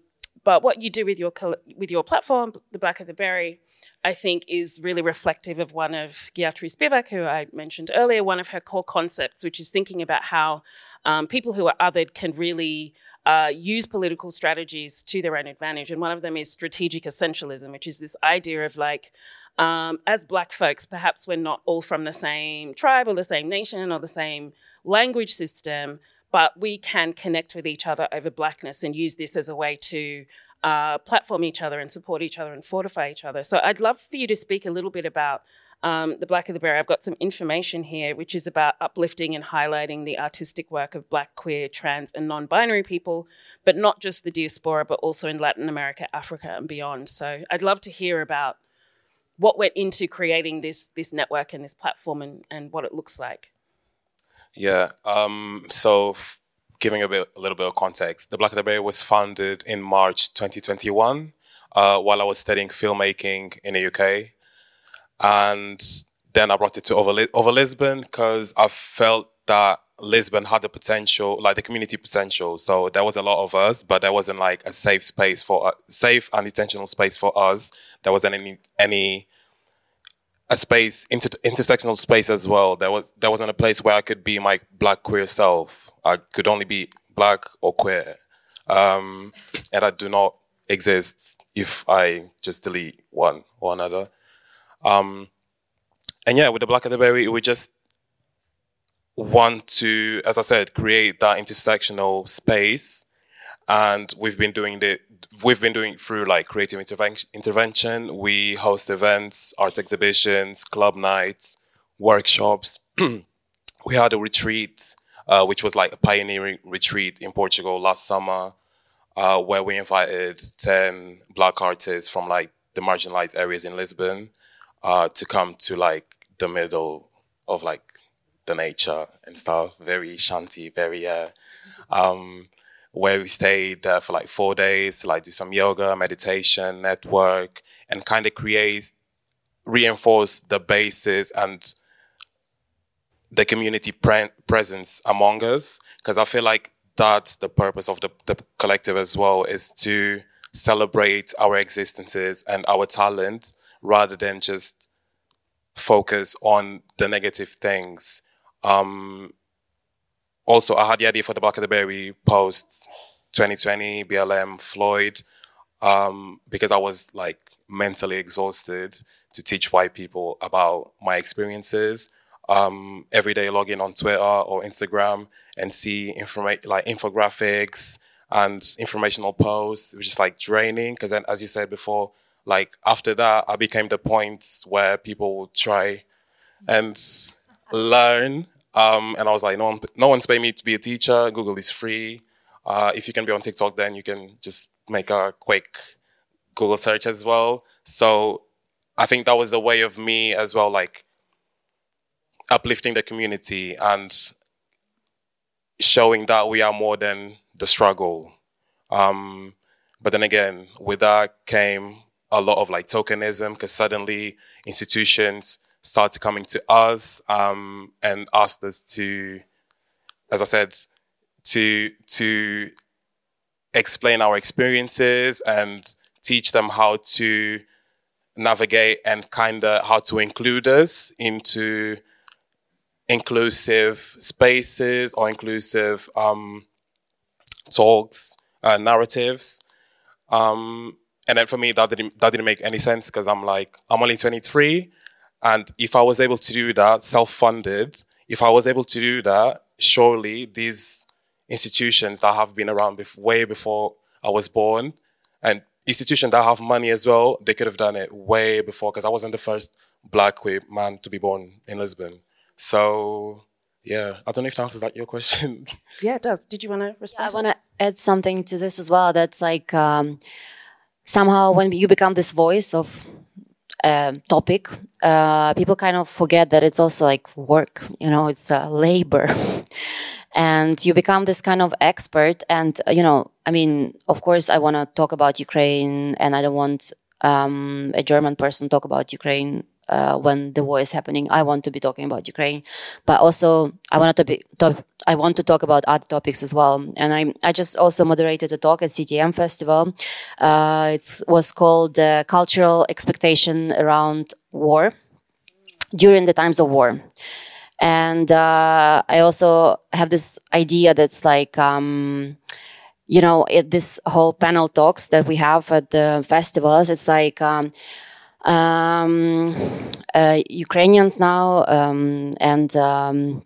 but what you do with your with your platform, the Black of the Berry, I think is really reflective of one of Gayatri Spivak, who I mentioned earlier, one of her core concepts, which is thinking about how um, people who are othered can really uh, use political strategies to their own advantage. And one of them is strategic essentialism, which is this idea of like, um, as black folks, perhaps we're not all from the same tribe or the same nation or the same language system, but we can connect with each other over blackness and use this as a way to uh, platform each other and support each other and fortify each other. So I'd love for you to speak a little bit about um, the Black of the Berry. I've got some information here, which is about uplifting and highlighting the artistic work of Black, queer, trans, and non binary people, but not just the diaspora, but also in Latin America, Africa, and beyond. So I'd love to hear about what went into creating this, this network and this platform and, and what it looks like. Yeah. Um, so giving a, bit, a little bit of context, the Black Berry was founded in March 2021 uh, while I was studying filmmaking in the UK. And then I brought it to over, over Lisbon because I felt that Lisbon had the potential, like the community potential. So there was a lot of us, but there wasn't like a safe space for, uh, safe and intentional space for us. There wasn't any, any a space, inter- intersectional space as well. There was there wasn't a place where I could be my black queer self. I could only be black or queer, um, and I do not exist if I just delete one or another. Um, and yeah, with the Black of the Berry, we just want to, as I said, create that intersectional space, and we've been doing the we've been doing through like creative intervention. Intervention. We host events, art exhibitions, club nights, workshops. we had a retreat, uh, which was like a pioneering retreat in Portugal last summer, uh, where we invited ten black artists from like the marginalized areas in Lisbon uh, to come to like the middle of like the nature and stuff. Very shanty, very uh, um, where we stayed uh, for like four days to like do some yoga, meditation, network, and kind of create, reinforce the basis and the community pre- presence among us. Because I feel like that's the purpose of the, the collective as well, is to celebrate our existences and our talent rather than just focus on the negative things. Um, also, I had the idea for the Black of the Berry post 2020, BLM, Floyd, um, because I was like mentally exhausted to teach white people about my experiences. Um, every day, log in on Twitter or Instagram and see informa- like infographics and informational posts, which is like draining. Because then, as you said before, like after that, I became the point where people would try and learn um, and I was like, no one, no one's paying me to be a teacher. Google is free. Uh, if you can be on TikTok, then you can just make a quick Google search as well. So I think that was the way of me as well, like uplifting the community and showing that we are more than the struggle. Um, but then again, with that came a lot of like tokenism because suddenly institutions started coming to us um, and asked us to, as I said, to to explain our experiences and teach them how to navigate and kind of how to include us into inclusive spaces or inclusive um, talks, uh, narratives. Um, and then for me, that didn't that didn't make any sense because I'm like I'm only 23, and if I was able to do that self-funded, if I was able to do that, surely these institutions that have been around bef- way before I was born, and institutions that have money as well, they could have done it way before because I wasn't the first black queer man to be born in Lisbon. So yeah, I don't know if that answers that your question. Yeah, it does. Did you want to respond? I want to add something to this as well. That's like um, somehow when you become this voice of a topic, uh, people kind of forget that it's also like work. You know, it's uh, labor. and you become this kind of expert and you know i mean of course i want to talk about ukraine and i don't want um, a german person talk about ukraine uh, when the war is happening. I want to be talking about Ukraine, but also I want to be talk, I want to talk about other topics as well. And I I just also moderated a talk at CTM Festival. Uh, it was called uh, "Cultural Expectation Around War" during the times of war. And uh, I also have this idea that's like, um, you know, it, this whole panel talks that we have at the festivals. It's like um, um, uh, Ukrainians now um, and um,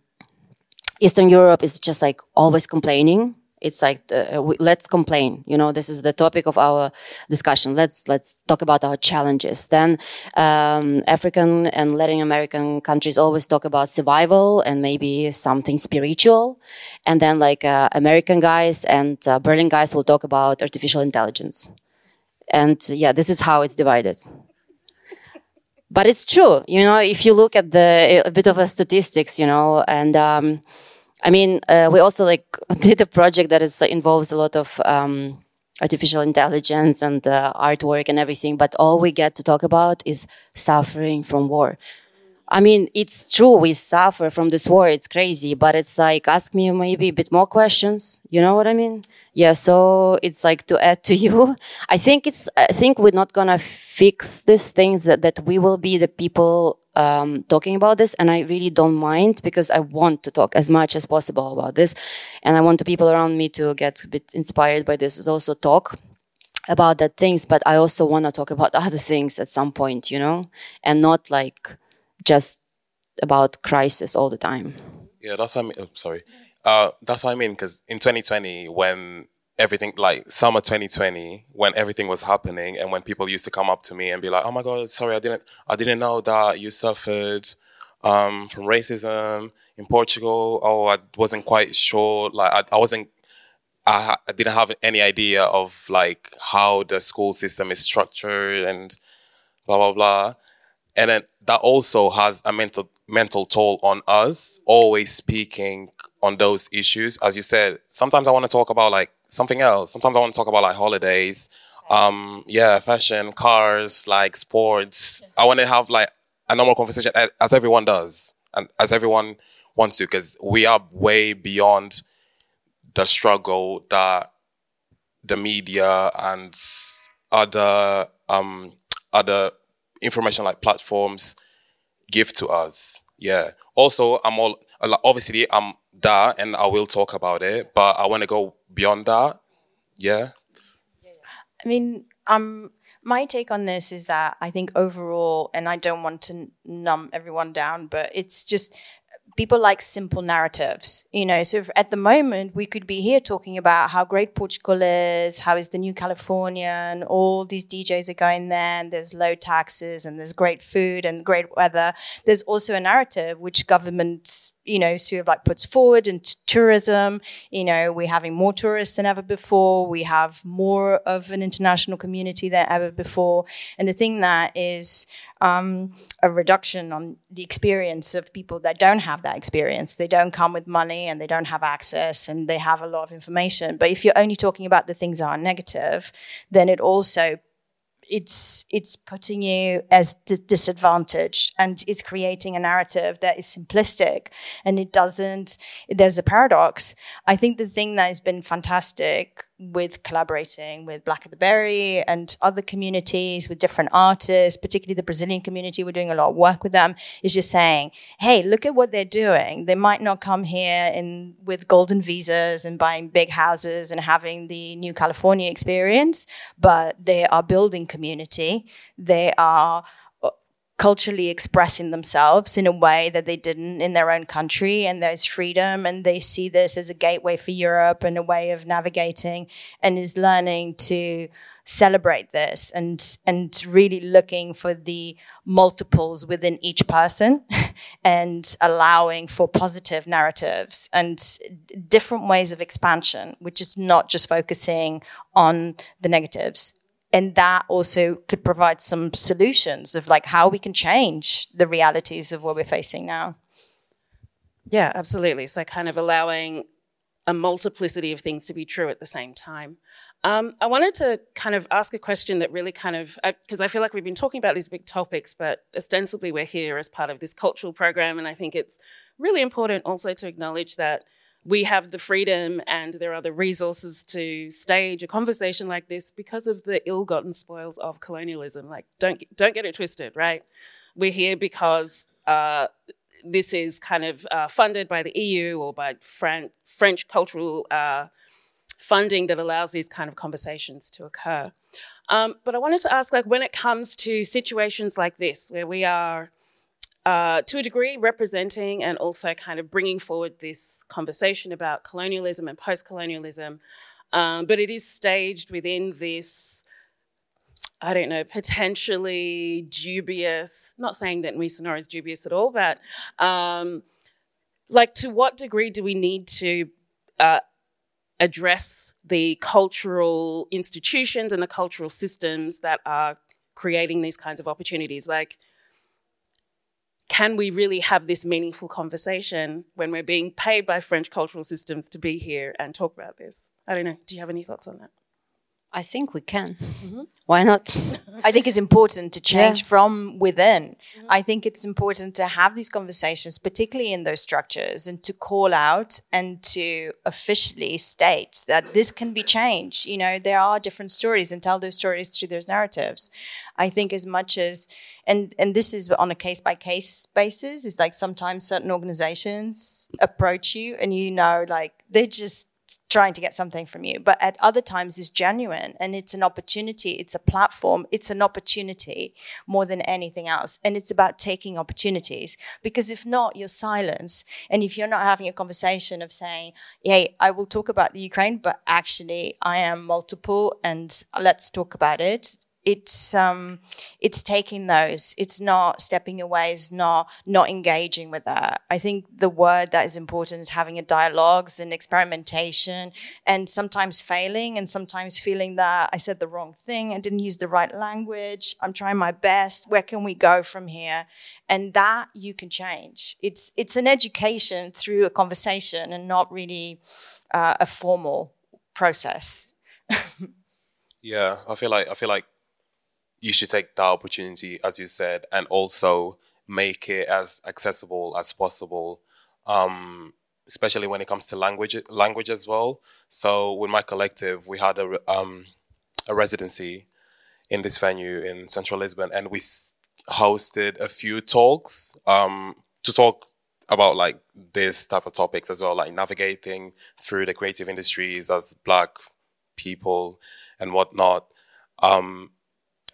Eastern Europe is just like always complaining. It's like uh, we, let's complain you know this is the topic of our discussion. Let's let's talk about our challenges. Then um, african and latin american countries always talk about survival and maybe something spiritual. And then like uh, american guys and uh, berlin guys will talk about artificial intelligence. And yeah this is how it's divided but it's true you know if you look at the a bit of a statistics you know and um, I mean, uh, we also like did a project that is, uh, involves a lot of um, artificial intelligence and uh, artwork and everything, but all we get to talk about is suffering from war. I mean, it's true we suffer from this war. It's crazy, but it's like ask me maybe a bit more questions. You know what I mean? Yeah. So it's like to add to you. I think it's. I think we're not gonna fix these things. That that we will be the people um, talking about this, and I really don't mind because I want to talk as much as possible about this, and I want the people around me to get a bit inspired by this. Is also talk about that things, but I also want to talk about other things at some point, you know, and not like just about crisis all the time. Yeah, that's what I mean. Oh, sorry, uh, that's what I mean because in 2020 when everything like summer 2020 when everything was happening and when people used to come up to me and be like oh my god sorry i didn't i didn't know that you suffered um, from racism in portugal oh i wasn't quite sure like i, I wasn't I, I didn't have any idea of like how the school system is structured and blah blah blah and then that also has a mental mental toll on us always speaking on those issues as you said sometimes i want to talk about like something else. Sometimes I want to talk about like holidays, um, yeah, fashion, cars, like sports. I want to have like a normal conversation as everyone does, and as everyone wants to, because we are way beyond the struggle that the media and other um, other information like platforms give to us. Yeah. Also, I'm all obviously I'm that, and I will talk about it, but I want to go beyond that. Yeah. I mean, um, my take on this is that I think overall, and I don't want to numb everyone down, but it's just people like simple narratives, you know. So at the moment, we could be here talking about how great Portugal is, how is the new California, and all these DJs are going there, and there's low taxes, and there's great food and great weather. There's also a narrative which governments you know, sort of like puts forward in tourism. You know, we're having more tourists than ever before. We have more of an international community than ever before. And the thing that is um, a reduction on the experience of people that don't have that experience. They don't come with money and they don't have access and they have a lot of information. But if you're only talking about the things that are negative, then it also it's it's putting you as disadvantaged and it's creating a narrative that is simplistic and it doesn't there's a paradox. I think the thing that has been fantastic with collaborating with Black of the Berry and other communities with different artists, particularly the Brazilian community. We're doing a lot of work with them. Is just saying, hey, look at what they're doing. They might not come here in with golden visas and buying big houses and having the new California experience, but they are building community. They are culturally expressing themselves in a way that they didn't in their own country and there's freedom and they see this as a gateway for Europe and a way of navigating and is learning to celebrate this and and really looking for the multiples within each person and allowing for positive narratives and different ways of expansion which is not just focusing on the negatives and that also could provide some solutions of like how we can change the realities of what we're facing now. Yeah absolutely. So kind of allowing a multiplicity of things to be true at the same time. Um, i wanted to kind of ask a question that really kind of because I, I feel like we've been talking about these big topics but ostensibly we're here as part of this cultural program and i think it's really important also to acknowledge that we have the freedom and there are the resources to stage a conversation like this because of the ill-gotten spoils of colonialism. Like, don't don't get it twisted, right? We're here because uh, this is kind of uh, funded by the EU or by Fran- French cultural uh, funding that allows these kind of conversations to occur. Um, but I wanted to ask, like, when it comes to situations like this, where we are uh, to a degree, representing and also kind of bringing forward this conversation about colonialism and post colonialism. Um, but it is staged within this, I don't know, potentially dubious, not saying that Nuits sonores is dubious at all, but um, like to what degree do we need to uh, address the cultural institutions and the cultural systems that are creating these kinds of opportunities? Like, can we really have this meaningful conversation when we're being paid by French cultural systems to be here and talk about this? I don't know. Do you have any thoughts on that? I think we can. Mm-hmm. Why not? I think it's important to change yeah. from within. Mm-hmm. I think it's important to have these conversations, particularly in those structures, and to call out and to officially state that this can be changed. You know, there are different stories and tell those stories through those narratives. I think as much as and and this is on a case by case basis, is like sometimes certain organizations approach you and you know like they're just trying to get something from you but at other times it's genuine and it's an opportunity it's a platform it's an opportunity more than anything else. And it's about taking opportunities because if not you're silence and if you're not having a conversation of saying hey i will talk about the ukraine but actually i am multiple and let's talk about it it's um, it's taking those. It's not stepping away. It's not not engaging with that. I think the word that is important is having a dialogues and experimentation, and sometimes failing, and sometimes feeling that I said the wrong thing. I didn't use the right language. I'm trying my best. Where can we go from here? And that you can change. It's it's an education through a conversation, and not really uh, a formal process. yeah, I feel like I feel like you should take that opportunity, as you said, and also make it as accessible as possible. Um, especially when it comes to language, language as well. So with my collective, we had a um, a residency in this venue in Central Lisbon, and we hosted a few talks um, to talk about like this type of topics as well, like navigating through the creative industries as Black people and whatnot. Um,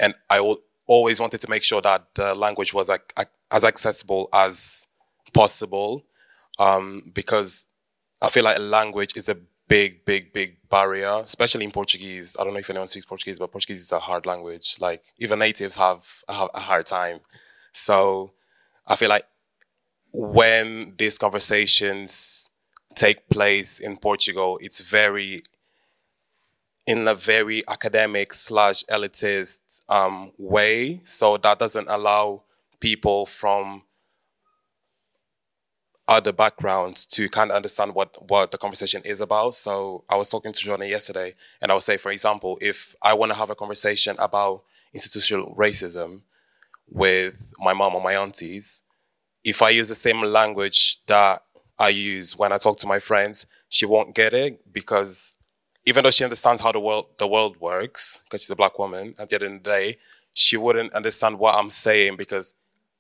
and I always wanted to make sure that the language was like, as accessible as possible, um, because I feel like language is a big, big, big barrier, especially in Portuguese. I don't know if anyone speaks Portuguese, but Portuguese is a hard language. Like even natives have have a hard time. So I feel like when these conversations take place in Portugal, it's very in a very academic slash elitist um, way. So that doesn't allow people from other backgrounds to kind of understand what, what the conversation is about. So I was talking to Johnny yesterday, and I would say, for example, if I want to have a conversation about institutional racism with my mom or my aunties, if I use the same language that I use when I talk to my friends, she won't get it because even though she understands how the world the world works, because she's a black woman, at the end of the day, she wouldn't understand what I'm saying because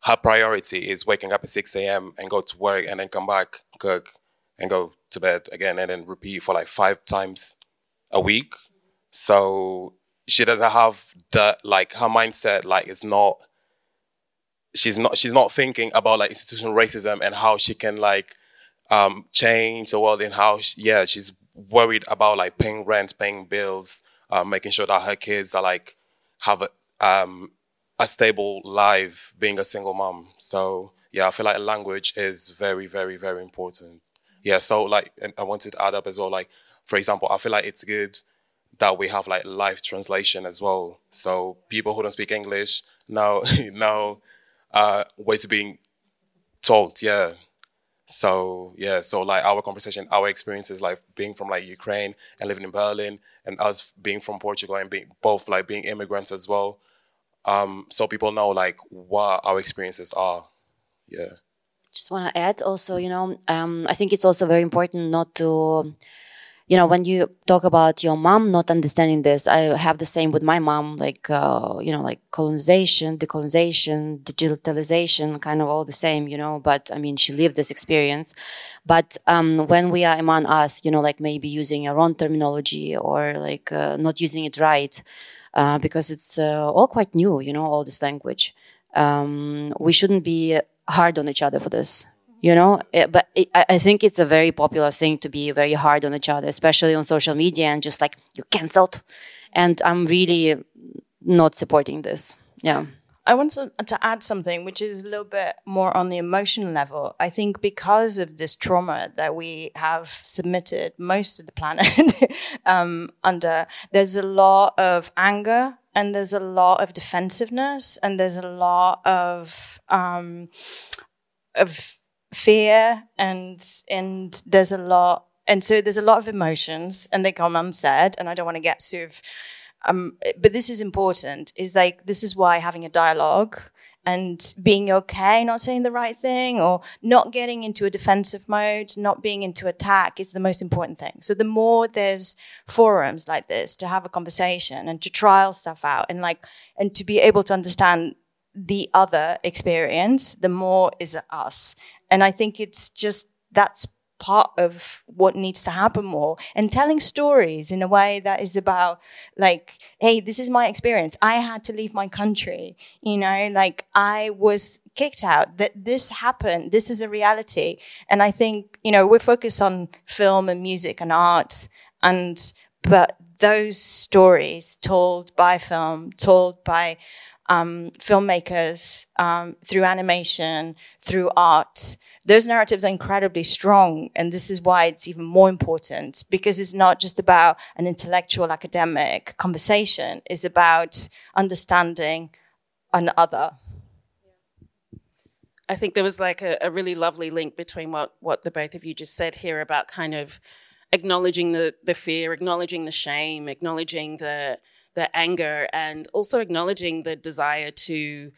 her priority is waking up at 6 a.m. and go to work and then come back, cook, and go to bed again and then repeat for like five times a week. So she doesn't have that like her mindset like it's not she's not she's not thinking about like institutional racism and how she can like um change the world in how she, yeah she's worried about like paying rent paying bills uh, making sure that her kids are like have a um a stable life being a single mom so yeah i feel like language is very very very important yeah so like i wanted to add up as well like for example i feel like it's good that we have like live translation as well so people who don't speak english know know uh, ways of being told. Yeah. So yeah, so like our conversation, our experiences, like being from like Ukraine and living in Berlin, and us being from Portugal and being both like being immigrants as well. Um, so people know like what our experiences are. Yeah. Just want to add also, you know, um, I think it's also very important not to you know, when you talk about your mom not understanding this, I have the same with my mom, like, uh, you know, like colonization, decolonization, digitalization, kind of all the same, you know, but I mean, she lived this experience. But, um, when we are among us, you know, like maybe using a wrong terminology or like, uh, not using it right, uh, because it's, uh, all quite new, you know, all this language. Um, we shouldn't be hard on each other for this you know it, but it, i think it's a very popular thing to be very hard on each other especially on social media and just like you cancelled. And i'm really not supporting this. Yeah. I want to, to, add something which is a little bit more on the emotional level. I think because of this trauma that we have submitted most of the planet um, under, there's a lot of anger and there's a lot of defensiveness and there's a lot of um, of fear and and there's a lot and so there's a lot of emotions and they come unsaid and i don't want to get sort of um, but this is important is like this is why having a dialogue and being okay not saying the right thing or not getting into a defensive mode not being into attack is the most important thing. So the more there's forums like this to have a conversation and to trial stuff out and like and to be able to understand the other experience the more is us and I think it's just that's part of what needs to happen more. And telling stories in a way that is about like hey this is my experience. I had to leave my country you know like i was kicked out. That this happened. This is a reality. And i think you know we're focused on film and music and art and but those stories told by film told by um, filmmakers um, through animation through art those narratives are incredibly strong. And this is why it's even more important because it's not just about an intellectual academic conversation. It's about understanding an other. I think there was like a, a really lovely link between what, what the both of you just said here about kind of acknowledging the, the fear, acknowledging the shame, acknowledging the the anger, and also acknowledging the desire to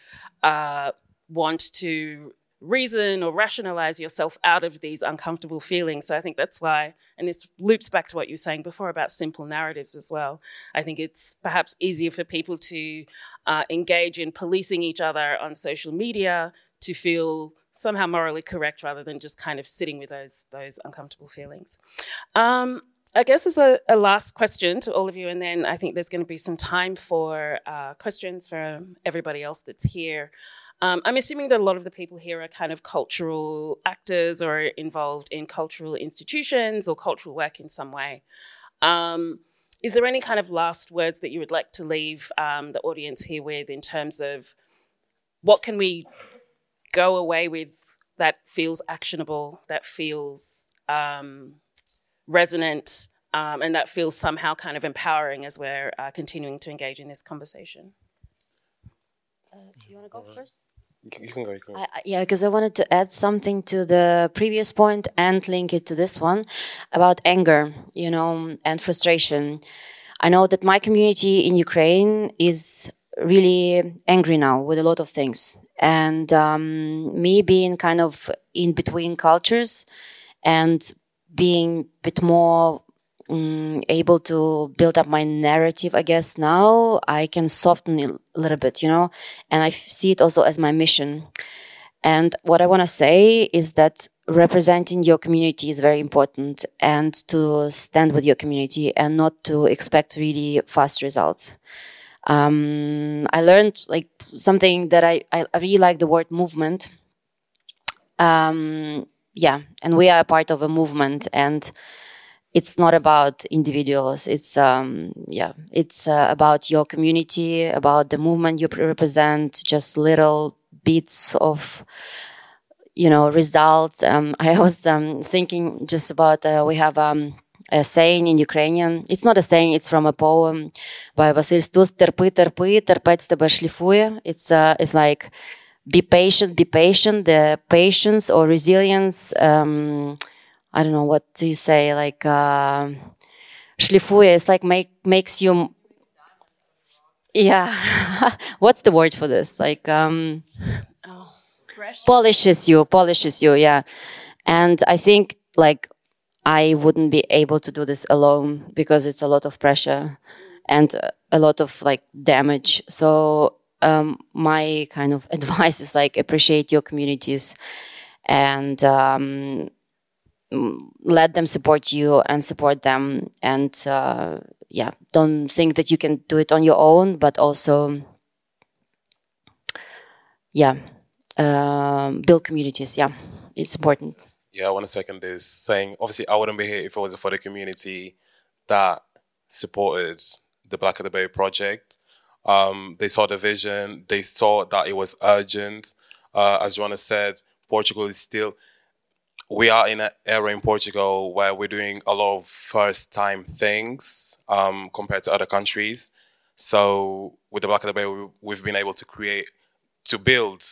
uh, want to reason or rationalize yourself out of these uncomfortable feelings. So I think that's why, and this loops back to what you were saying before about simple narratives as well. I think it's perhaps easier for people to uh, engage in policing each other on social media to feel somehow morally correct rather than just kind of sitting with those those uncomfortable feelings. Um, I guess as a, a, last question to all of you, and then I think there's going to be some time for uh, questions from everybody else that's here. Um, I'm assuming that a lot of the people here are kind of cultural actors or involved in cultural institutions or cultural work in some way. Um, is there any kind of last words that you would like to leave um, the audience here with in terms of what can we go away with that feels actionable, that feels um, resonant, um, and that feels somehow kind of empowering as we're uh, continuing to engage in this conversation. Uh, you want to go first? You can go. You can go. I, I- yeah, because I wanted to add something to the previous point and link it to this one about anger, you know, and frustration. I know that my community in Ukraine is really angry now with a lot of things. And um, me being kind of in between cultures and being a bit more mm, able to build up my narrative, I guess now I can soften it a little bit, you know, and I see it also as my mission. And what I want to say is that representing your community is very important and to stand with your community and not to expect really fast results. Um, I learned like something that I I really like the word movement. Um, yeah, and we are a part of a movement and it's not about individuals. It's, um, yeah, it's uh, about your community, about the movement you represent, just little bits of, you know, results. Um, I was um, thinking just about, uh, we have um, a saying in Ukrainian. It's not a saying, it's from a poem by Василь Стус. Терпи, терпи, терпець тебе шліфує. It's, uh, it's like, be patient, be patient. The patience or resilience, um, I don't know what do you say, like, uh, шліфує, it's like make, makes you, yeah. What's the word for this? Like, um, polishes you, polishes you, yeah. And I think like I wouldn't be able to do this alone because it's a lot of pressure and uh, a lot of like damage. So um, my kind of advice is like appreciate your communities and um, mm, let them support you and support them and uh, yeah don't think that you can do it on your own but also yeah um, build communities yeah it's important Yeah, I want to second this, saying obviously I wouldn't be here if it wasn't for the community that supported the Black of the Berry project. Um, they saw the vision, they saw that it was urgent. Uh, as Joana said, Portugal is still, we are in an era in Portugal where we're doing a lot of first time things um, compared to other countries. So with the Black of the Berry, we, we've been able to create, to build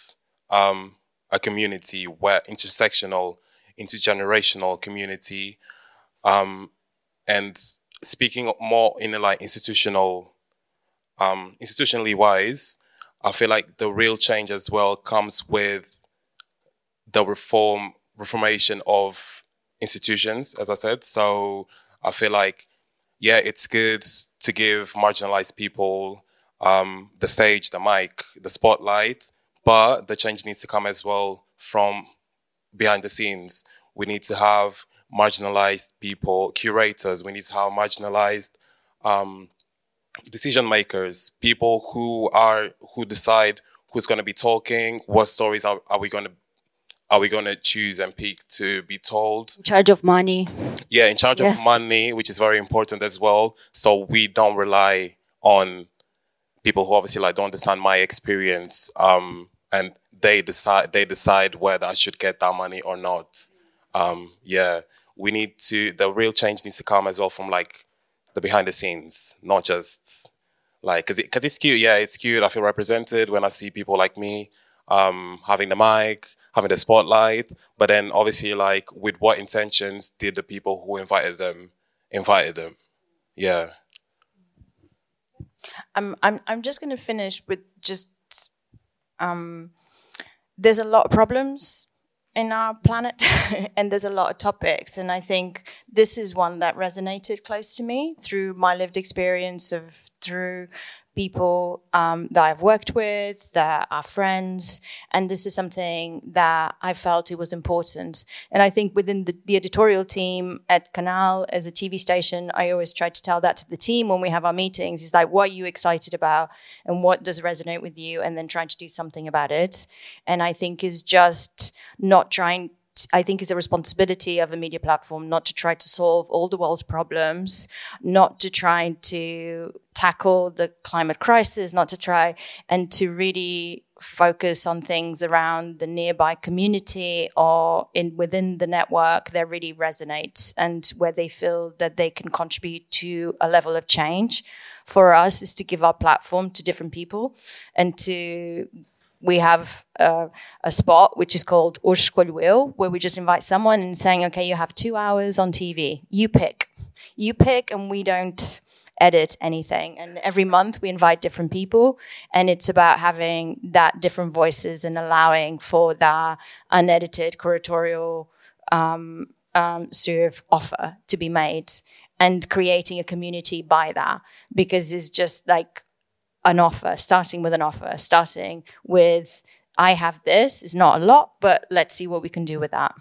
um, a community where intersectional, intergenerational community, um, and speaking more in a like institutional, um, institutionally wise, I feel like the real change as well comes with the reform reformation of institutions, as I said. So I feel like, yeah, it's good to give marginalized people um, the stage, the mic, the spotlight, but the change needs to come as well from behind the scenes. We need to have marginalized people, curators. We need to have marginalized um, decision makers, people who are who decide who's going to be talking, what stories are, are we going to are we going to choose and pick to be told. in charge of money Yeah, in charge Yes. of money, which is very important as well. So we don't rely on people who obviously like don't understand my experience, um, and they decide they decide whether I should get that money or not. Um, yeah, we need to. The real change needs to come as well from like the behind the scenes, not just like because because it's cute. Yeah, it's cute. I feel represented when I see people like me um, having the mic, having the spotlight. But then obviously, like, with what intentions did the people who invited them invited them? Yeah. I'm I'm I'm just to finish with just um, there's a lot of problems in our planet and there's a lot of topics and I think this is one that resonated close to me through my lived experience of through people um, that I've worked with, that are friends, and this is something that I felt it was important. And I think within the, the editorial team at Canal as a TV station, I always try to tell that to the team when we have our meetings. Is like, what are you excited about, and what does resonate with you, and then trying to do something about it. And I think is just not trying. I think is a responsibility of a media platform not to try to solve all the world's problems, not to try to tackle the climate crisis, not to try and to really focus on things around the nearby community or in within the network that really resonates and where they feel that they can contribute to a level of change. For us is to give our platform to different people and to we have a, a spot which is called Hoje where we just invite someone and saying, okay, you have two hours on TV. You pick. You pick, and we don't edit anything. And every month we invite different people, and it's about having that different voices and allowing for that unedited curatorial um, um, sort of offer to be made and creating a community by that because it's just like an offer, starting with an offer, starting with I have this. It's not a lot, but let's see what we can do with that.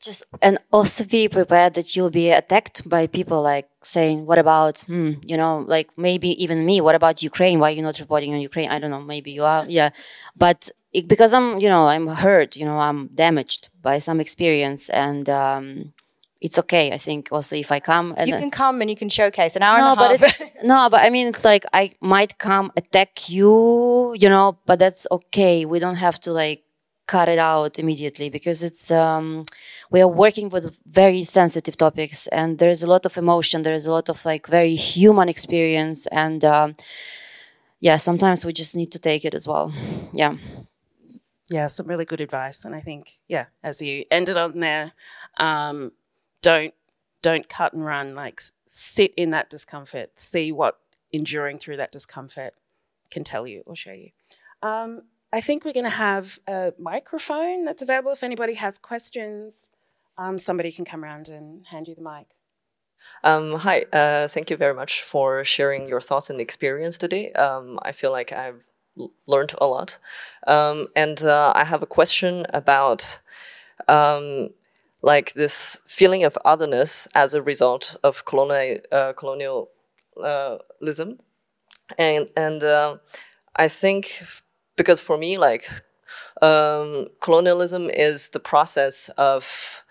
Just and also be prepared that you'll be attacked by people like saying what about hmm, you know like maybe even me what about ukraine? Why are you not reporting on ukraine? I don't know maybe you are yeah. But it, because i'm you know i'm hurt you know i'm damaged by some experience and um, it's okay i think also if i come and you can come and you can showcase an hour no, but it's, no but i mean it's like i might come attack you you know but that's okay. We don't have to like cut it out immediately because it's um, we are working with very sensitive topics and there's a lot of emotion there's a lot of like very human experience and um, yeah sometimes we just need to take it as well. Yeah. Yeah some really good advice and i think yeah as you ended on there um, don't don't cut and run like sit in that discomfort see what enduring through that discomfort can tell you or show you um, I think we're going to have a microphone that's available if anybody has questions. Um, somebody can come around and hand you the mic. Um, hi, uh, thank you very much for sharing your thoughts and experience today. Um, I feel like I've learned a lot. Um, and uh, I have a question about um, like this feeling of otherness as a result of colonial, uh, colonialism. And, and uh, I think because for me, like um, colonialism is the process of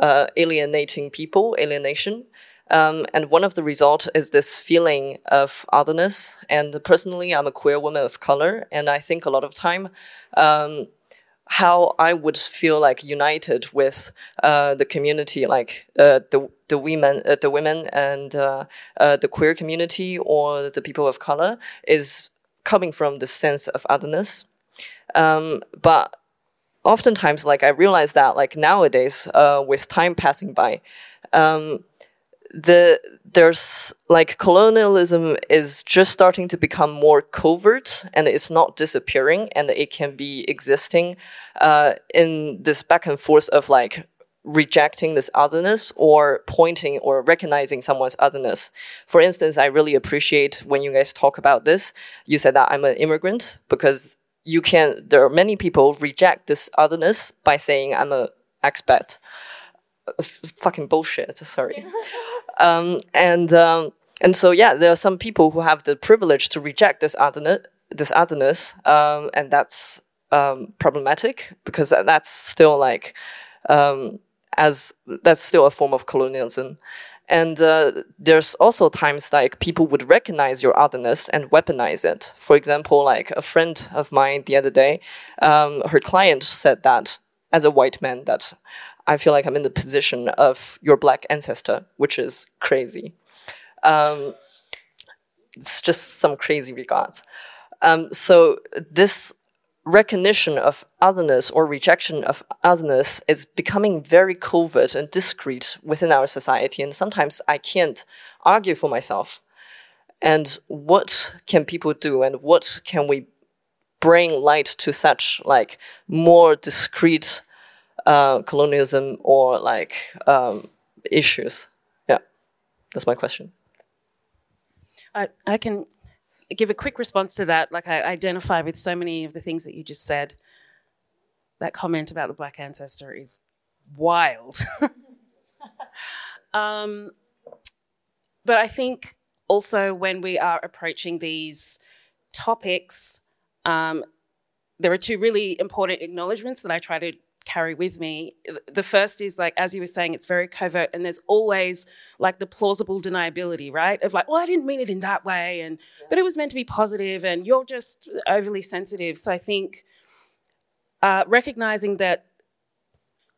uh, alienating people, alienation. Um, and one of the results is this feeling of otherness. And personally, I'm a queer woman of color, and I think a lot of time um, how I would feel like united with uh, the community, like uh, the the women, uh, the women, and uh, uh, the queer community or the people of color, is coming from the sense of otherness. Um, but oftentimes, like I realize that, like nowadays, uh, with time passing by, um, the there's like colonialism is just starting to become more covert and it's not disappearing and it can be existing uh, in this back and forth of like rejecting this otherness or pointing or recognizing someone's otherness. For instance, I really appreciate when you guys talk about this. You said that I'm an immigrant because you can, there are many people reject this otherness by saying I'm a expat. It's fucking bullshit. Sorry. um, and, um, and so, yeah, there are some people who have the privilege to reject this otherness, this otherness, um, and that's um, problematic because that's still like um, as that's still a form of colonialism. And uh, there's also times like people would recognize your otherness and weaponize it. For example, like a friend of mine the other day, um, her client said that as a white man, that I feel like I'm in the position of your black ancestor, which is crazy. Um, it's just some crazy regards. Um, so this recognition of otherness or rejection of otherness is becoming very covert and discreet within our society. And sometimes I can't argue for myself. And what can people do? And what can we bring light to such like more discreet uh, colonialism or like um, issues? Yeah, that's my question. I, I can give a quick response to that. Like I identify with so many of the things that you just said. That comment about the black ancestor is wild. um, but I think also when we are approaching these topics, um, there are two really important acknowledgements that I try to carry with me. The first is like, as you were saying, it's very covert, and there's always like the plausible deniability, right? Of like, well, I didn't mean it in that way, and but it was meant to be positive, and you're just overly sensitive. So I think uh, recognizing that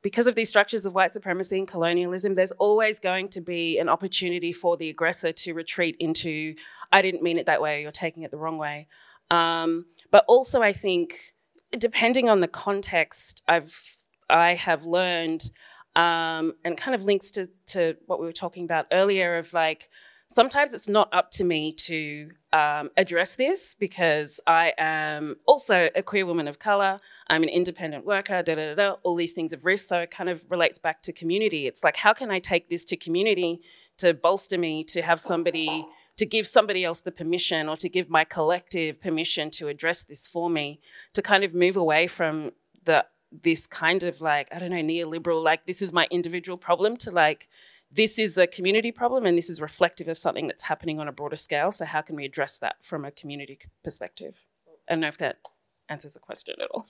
because of these structures of white supremacy and colonialism, there's always going to be an opportunity for the aggressor to retreat into, I didn't mean it that way, you're taking it the wrong way. Um, but also, I think, depending on the context, I've I have learned, um, and kind of links to to what we were talking about earlier of like sometimes it's not up to me to um, address this because I am also a queer woman of color. I'm an independent worker, da, da, da, da, all these things of risk. So it kind of relates back to community. It's like, how can I take this to community to bolster me, to have somebody, to give somebody else the permission or to give my collective permission to address this for me, to kind of move away from the this kind of like, I don't know, neoliberal, like this is my individual problem to like, this is a community problem and this is reflective of something that's happening on a broader scale. So, how can we address that from a community perspective? I don't know if that answers the question at all.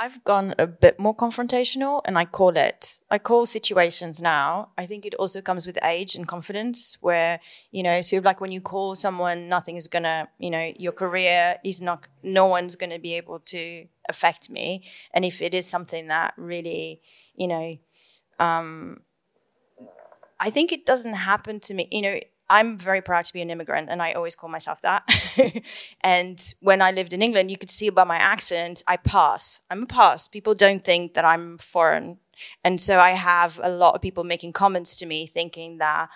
I've gone a bit more confrontational and I call it, I call situations now. I think it also comes with age and confidence where, you know, so like when you call someone, nothing is gonna, you know, your career is not, no one's gonna be able to affect me. And if it is something that really, you know, um, I think it doesn't happen to me. You know, I'm very proud to be an immigrant, and I always call myself that. and when I lived in England, you could see by my accent, I pass. I'm a pass. People don't think that I'm foreign. And so I have a lot of people making comments to me thinking that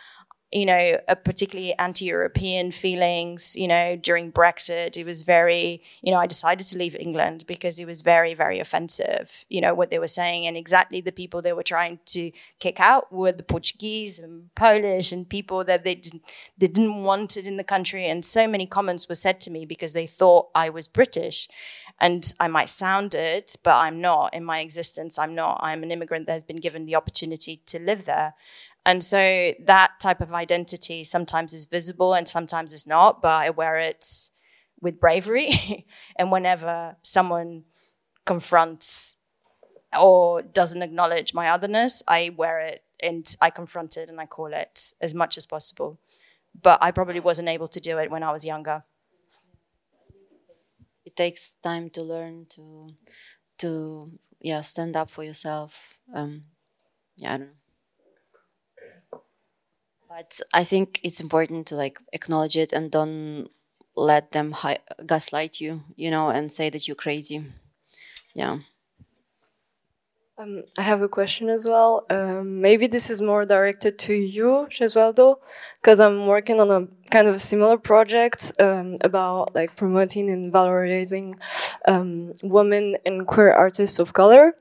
you know, a particularly anti-European feelings, you know, during Brexit. It was very, you know, I decided to leave England because it was very, very offensive, you know, what they were saying. And exactly the people they were trying to kick out were the Portuguese and Polish and people that they didn't, they didn't want it in the country. And so many comments were said to me because they thought I was British. And I might sound it, but I'm not. In my existence, I'm not. I'm an immigrant that has been given the opportunity to live there. And so that type of identity sometimes is visible and sometimes is not, but I wear it with bravery. and whenever someone confronts or doesn't acknowledge my otherness, I wear it and I confront it and I call it as much as possible. But I probably wasn't able to do it when I was younger. It takes time to learn to to yeah stand up for yourself. Um, yeah, I don't know. But I think it's important to like acknowledge it and don't let them hi- gaslight you, you know, and say that you're crazy. Yeah. Um, I have a question as well. Um, maybe this is more directed to you, Gesualdo, because I'm working on a kind of similar project um, about like promoting and valorizing um, women and queer artists of color.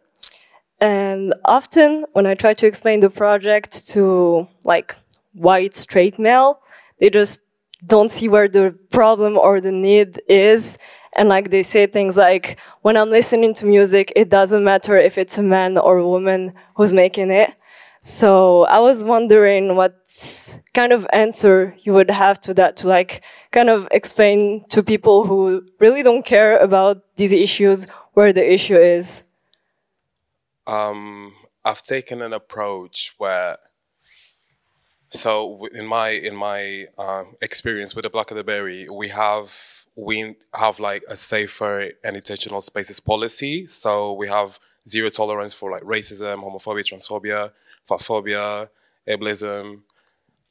And often, when I try to explain the project to like white straight male. They just don't see where the problem or the need is. And like they say things like, when I'm listening to music, it doesn't matter if it's a man or a woman who's making it. So I was wondering what kind of answer you would have to that to like kind of explain to people who really don't care about these issues where the issue is. Um, I've taken an approach where so in my in my uh, experience with the Black of the Berry, we have we have like a safer and intentional spaces policy. So we have zero tolerance for like racism, homophobia, transphobia, fatphobia, ableism,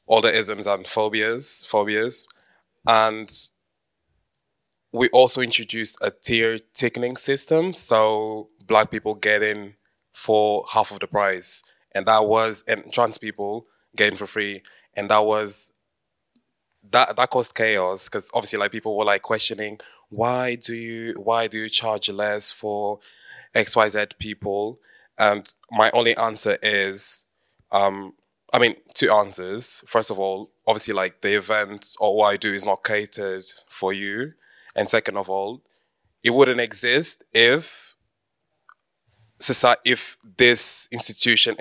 all the isms and phobias, phobias, and we also introduced a tier ticketing system. So black people get in for half of the price, and that was and trans people getting for free, and that was that that caused chaos because obviously like people were like questioning why do you why do you charge less for xyz people? And my only answer is um i mean two answers. First of all obviously like the event or what i do is not catered for you. And second of all it wouldn't exist if society, if this institution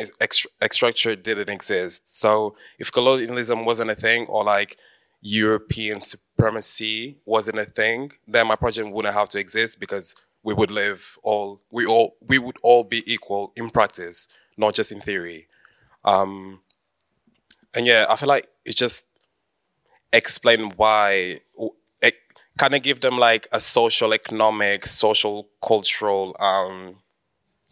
structure didn't exist. So if colonialism wasn't a thing or like European supremacy wasn't a thing, then my project wouldn't have to exist because we would live all we all we would all be equal in practice, not just in theory. Um, and yeah, I feel like it just explain why it kind of give them like a social, economic, social, cultural um,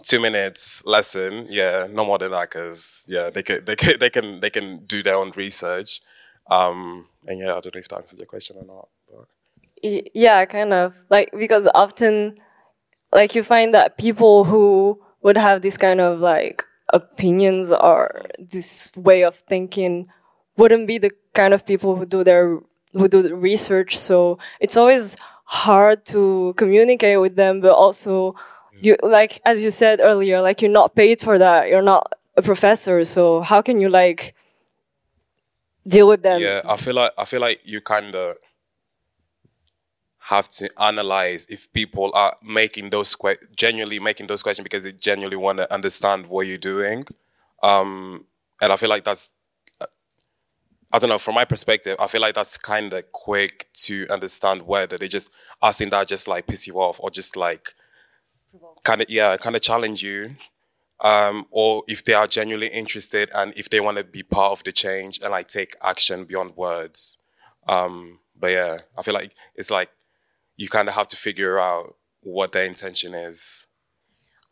two minutes lesson. Yeah, no more than that, because yeah, they can they can they can they can do their own research. Um, and yeah, I don't know if that answers your question or not. But. Yeah, kind of like because often, like you find that people who would have this kind of like opinions or this way of thinking wouldn't be the kind of people who do their who do the research. So it's always hard to communicate with them, but also you like as you said earlier, like you're not paid for that. You're not a professor, so how can you like deal with them? Yeah, I feel like I feel like you kind of have to analyze if people are making those que- genuinely making those questions because they genuinely want to understand what you're doing. Um, and I feel like that's, uh, I don't know, from my perspective, I feel like that's kind of quick to understand whether they just asking that just like piss you off or just like kind of, yeah, kind of challenge you. Um, or if they are genuinely interested and if they want to be part of the change and like take action beyond words. Um, but yeah, I feel like it's like you kind of have to figure out what their intention is.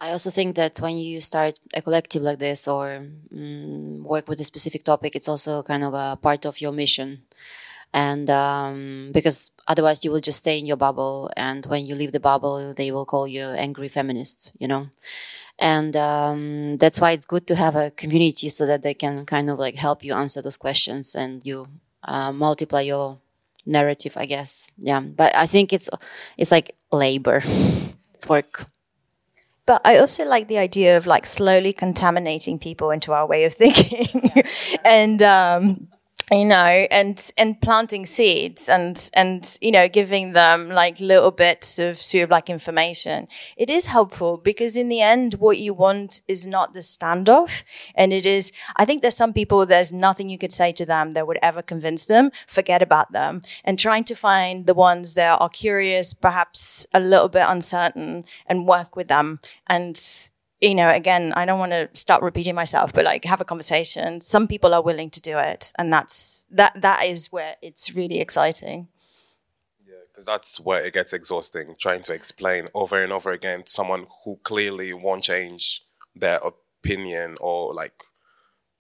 I also think that when you start a collective like this or mm, work with a specific topic, it's also kind of a part of your mission. And um, because otherwise you will just stay in your bubble. And when you leave the bubble, they will call you angry feminist, you know? And um, that's why it's good to have a community so that they can kind of like help you answer those questions and you uh, multiply your narrative, I guess. Yeah, but I think it's it's like labor. it's work. But I also like the idea of like slowly contaminating people into our way of thinking, and um, you know, and and planting seeds and and you know giving them like little bits of sort of like information. It is helpful because in the end, what you want is not the standoff, and it is. I think there's some people. There's nothing you could say to them that would ever convince them. Forget about them, and trying to find the ones that are curious, perhaps a little bit uncertain, and work with them and you know, again, I don't want to start repeating myself, but like have a conversation. Some people are willing to do it, and that's that. That is where it's really exciting. Yeah, because that's where it gets exhausting trying to explain over and over again to someone who clearly won't change their opinion or like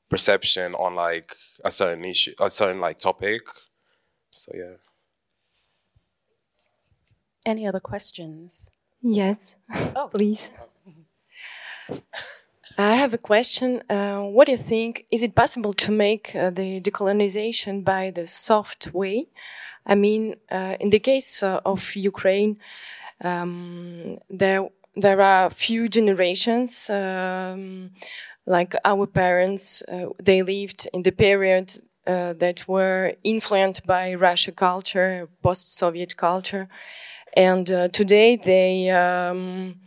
perception on like a certain issue, a certain like topic. So yeah. Any other questions? Yes, oh. please. I have a question. Uh, what do you think? Is it possible to make uh, the decolonization by the soft way? I mean, uh, in the case uh, of Ukraine, um, there there are few generations, um, like our parents. Uh, they lived in the period uh, that were influenced by Russia culture, post-Soviet culture, and today they. Um,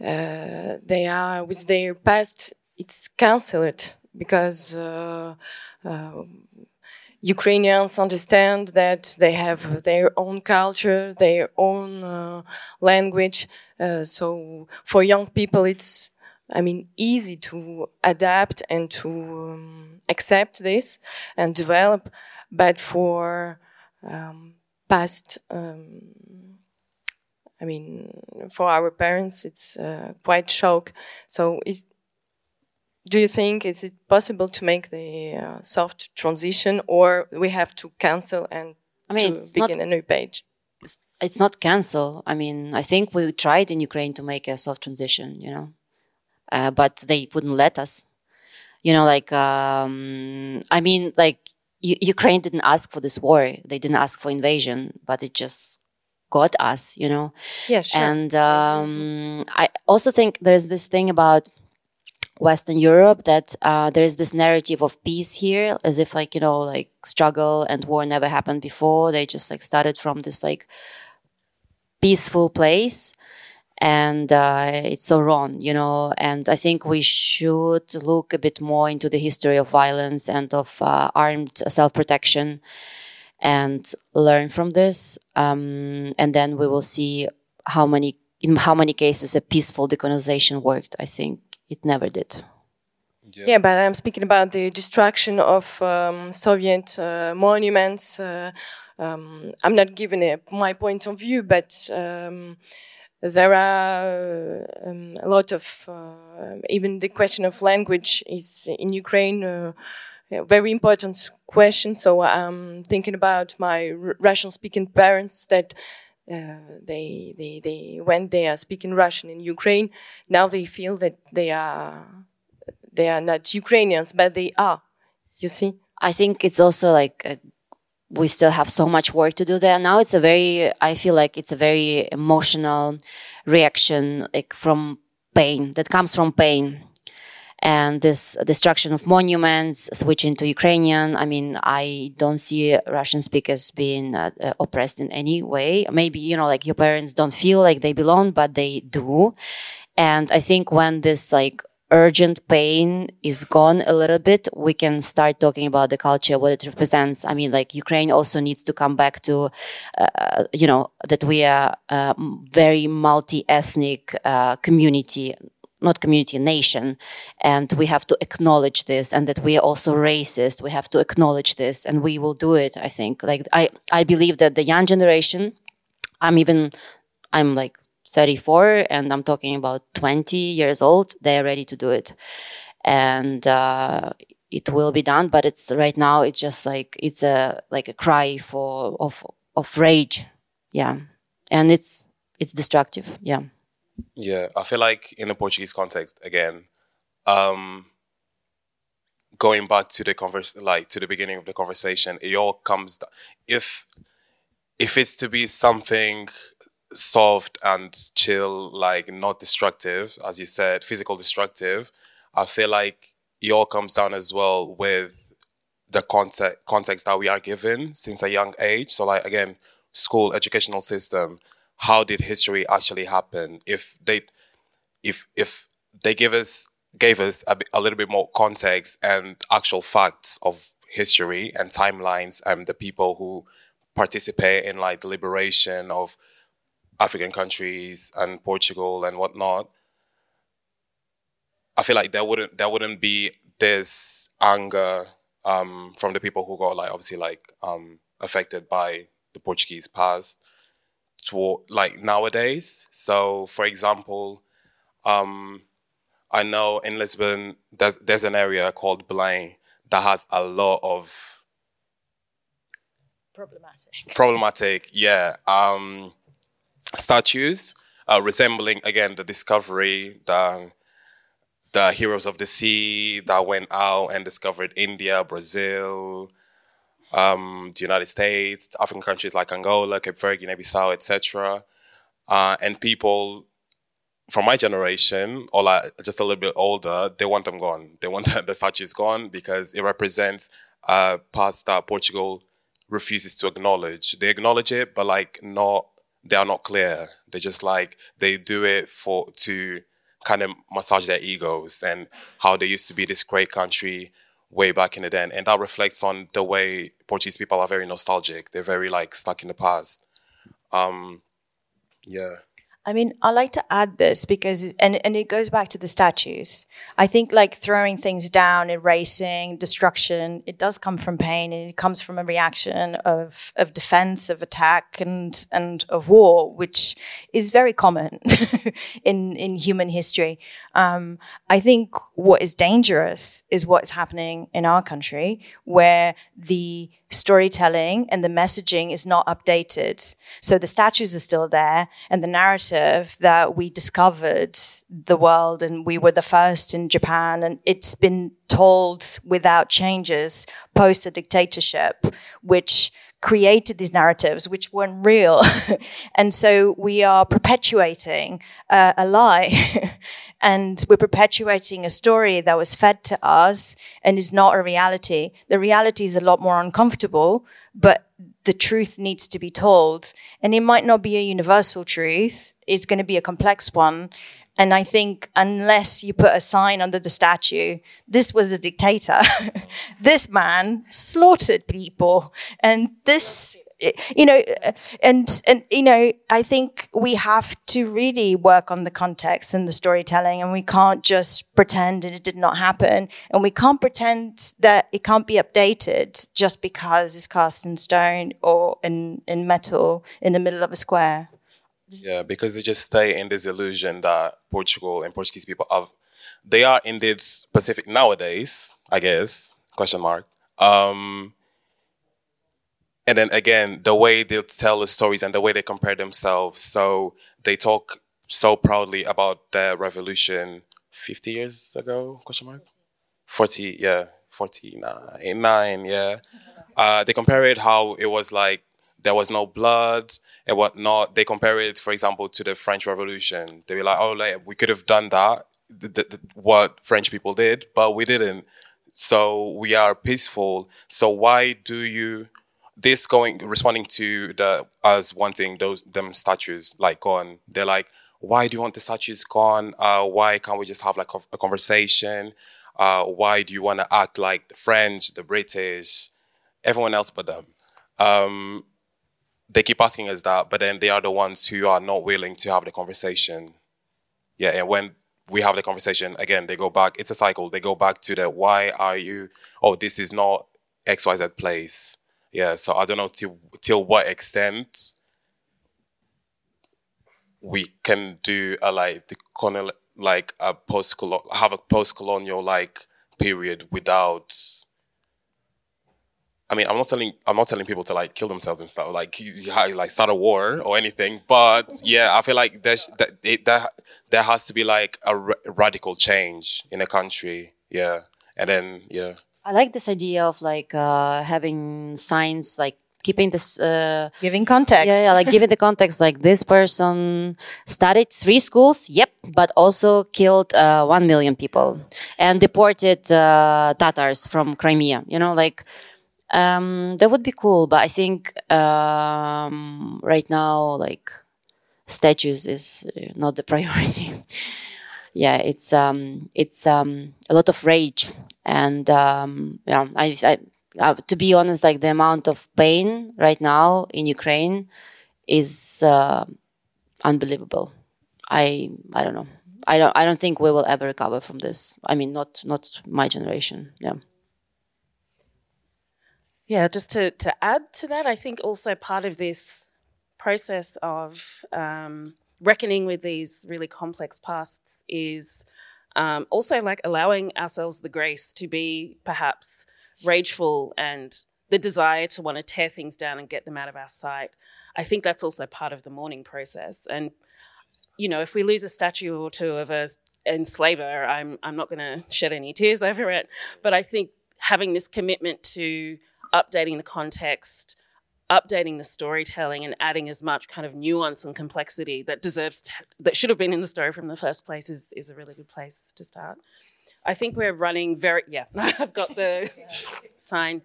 they are with their past it's cancelled because uh, uh, Ukrainians understand that they have their own culture, their own uh, language. Uh, so for young people, it's, I mean, easy to adapt and to um, accept this and develop. But for um, past um, I mean, for our parents, it's uh, quite shock. So, is, do you think is it possible to make the uh, soft transition, or we have to cancel and I mean, to begin a new page? It's, not cancel. I mean, I think we tried in Ukraine to make a soft transition, you know, uh, but they wouldn't let us. You know, like um, I mean, like Ukraine didn't ask for this war; they didn't ask for invasion, but it just got us, you know? Yeah, sure. And um, I also think there's this thing about Western Europe that uh, there's this narrative of peace here, as if like, you know, like struggle and war never happened before. They just like started from this like peaceful place. And uh, it's so wrong, you know. And I think we should look a bit more into the history of violence and of uh, armed self protection and learn from this. Um, and then we will see how many in how many cases a peaceful decolonization worked. I think it never did. Yeah. yeah, but I'm speaking about the destruction of um, Soviet uh, monuments. Uh, um, I'm not giving it my point of view, but um, there are um, a lot of uh, even the question of language is in Ukraine very important question. So I'm thinking about my Russian-speaking parents that. Uh, they, they, they, when they are speaking Russian in Ukraine, now they feel that they are they are not Ukrainians, but they are. You see? I think it's also like a, we still have so much work to do there. Now it's a very, I feel like it's a very emotional reaction, like from pain that comes from pain. And this destruction of monuments, switching to Ukrainian. I mean, I don't see Russian speakers being uh, uh, oppressed in any way. Maybe, you know, like your parents don't feel like they belong, but they do. And I think when this like urgent pain is gone a little bit, we can start talking about the culture, what it represents. I mean, like Ukraine also needs to come back to, uh, you know, that we are a very multi-ethnic uh, community, not community, nation. And we have to acknowledge this and that we are also racist. We have to acknowledge this and we will do it, I think. Like, I, I believe that the young generation, I'm even, I'm like 34 and I'm talking about 20 years old, they're ready to do it. And, uh, it will be done, but it's right now, it's just like, it's a, like a cry for, of, of rage. Yeah. And it's, it's destructive. Yeah. Yeah. I feel like in the Portuguese context, again, um, going back to the converse, like to the beginning of the conversation, it all comes, if, if it's to be something soft and chill, like not destructive, as you said, physical destructive, I feel like it all comes down as well with the context context that we are given since a young age. So like again, school educational system, how did history actually happen? If they if if they give us gave us a, a little bit more context and actual facts of history and timelines and the people who participate in like the liberation of African countries and Portugal and whatnot, I feel like there wouldn't there wouldn't be this anger um, from the people who got like obviously like um, affected by the Portuguese past to like nowadays. So, for example, um, I know in Lisbon there's there's an area called Belém that has a lot of problematic. Problematic, yeah. Um, statues uh, resembling again the discovery, the the heroes of the sea that went out and discovered India, Brazil, um, the United States, African countries like Angola, Cape Verde, Guinea-Bissau, etc. Uh, and people from my generation, or like just a little bit older, they want them gone. They want the statues gone because it represents a past that Portugal refuses to acknowledge. They acknowledge it, but like not they are not clear. They just like they do it for to kind of massage their egos and how they used to be this great country way back in the day. And that reflects on the way Portuguese people are very nostalgic. They're very like stuck in the past. Um, yeah. I mean, I like to add this because, and, and it goes back to the statues. I think like throwing things down, erasing, destruction, it does come from pain and it comes from a reaction of, of defense, of attack and, and of war, which is very common in, in human history. Um, I think what is dangerous is what's happening in our country where the storytelling and the messaging is not updated. So the statues are still there and the narrative that we discovered the world and we were the first in Japan and it's been told without changes post a dictatorship, which created these narratives which weren't real. and so we are perpetuating uh, a lie and we're perpetuating a story that was fed to us and is not a reality. The reality is a lot more uncomfortable, but the truth needs to be told. And it might not be a universal truth. It's going to be a complex one. And I think unless you put a sign under the statue, this was a dictator. this man slaughtered people. And this you know, and and you know, I think we have to really work on the context and the storytelling, and we can't just pretend that it did not happen, and we can't pretend that it can't be updated just because it's cast in stone or in in metal in the middle of a square. Yeah, because they just stay in this illusion that Portugal and Portuguese people have. They are indeed specific nowadays, I guess. Question mark. Um, and then again, the way they tell the stories and the way they compare themselves. So they talk so proudly about the revolution 50 years ago? Question mark. 40, yeah, 49, nine, yeah. Uh, they compare it how it was like there was no blood and whatnot. They compare it, for example, to the French Revolution. They were like, oh, like, we could have done that, th- th- th- what French people did, but we didn't. So we are peaceful. So why do you this going responding to the us wanting those them statues like gone? They're like, why do you want the statues gone? Uh, why can't we just have like a, a conversation? Uh, why do you want to act like the French, the British, everyone else but them? Um, they keep asking us that, but then they are the ones who are not willing to have the conversation. Yeah, and when we have the conversation again, they go back. It's a cycle. They go back to the why are you? Oh, this is not X Y Z place. Yeah, so I don't know till till what extent we can do a like the colonial like a post have a post colonial like period without I mean, I'm not telling I'm not telling people to like kill themselves and stuff, like like start a war or anything. But yeah, I feel like there's that it, that there has to be like a radical change in a country. Yeah, and then yeah. I like this idea of like uh, having signs like keeping this uh, giving context yeah, yeah like giving the context like this person studied three schools yep but also killed uh, one million people and deported uh, tatars from crimea you know like um, that would be cool, but I think um, right now, like statues is uh, not the priority. yeah, it's um, it's um, a lot of rage, and um, yeah, I, I, I, to be honest, like the amount of pain right now in Ukraine is uh, unbelievable. I I don't know. I don't I don't think we will ever recover from this. I mean, not not my generation. Yeah. Yeah, just to, to add to that, I think also part of this process of um, reckoning with these really complex pasts is um, also like allowing ourselves the grace to be perhaps rageful and the desire to want to tear things down and get them out of our sight. I think that's also part of the mourning process. And, you know, if we lose a statue or two of a enslaver, I'm, I'm not going to shed any tears over it. But I think having this commitment to updating the context, updating the storytelling, and adding as much kind of nuance and complexity that deserves that should have been in the story from the first place is is a really good place to start. I think we're running very yeah. I've got the sign.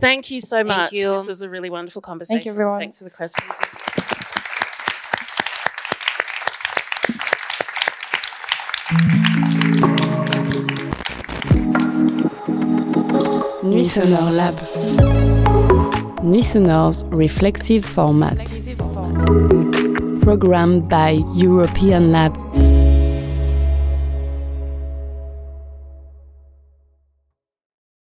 Thank you so much. You. This was a really wonderful conversation. Thank you, everyone. Thanks for the questions. Sonore Lab. Nuits sonores's reflexive format. Programmed by European Lab.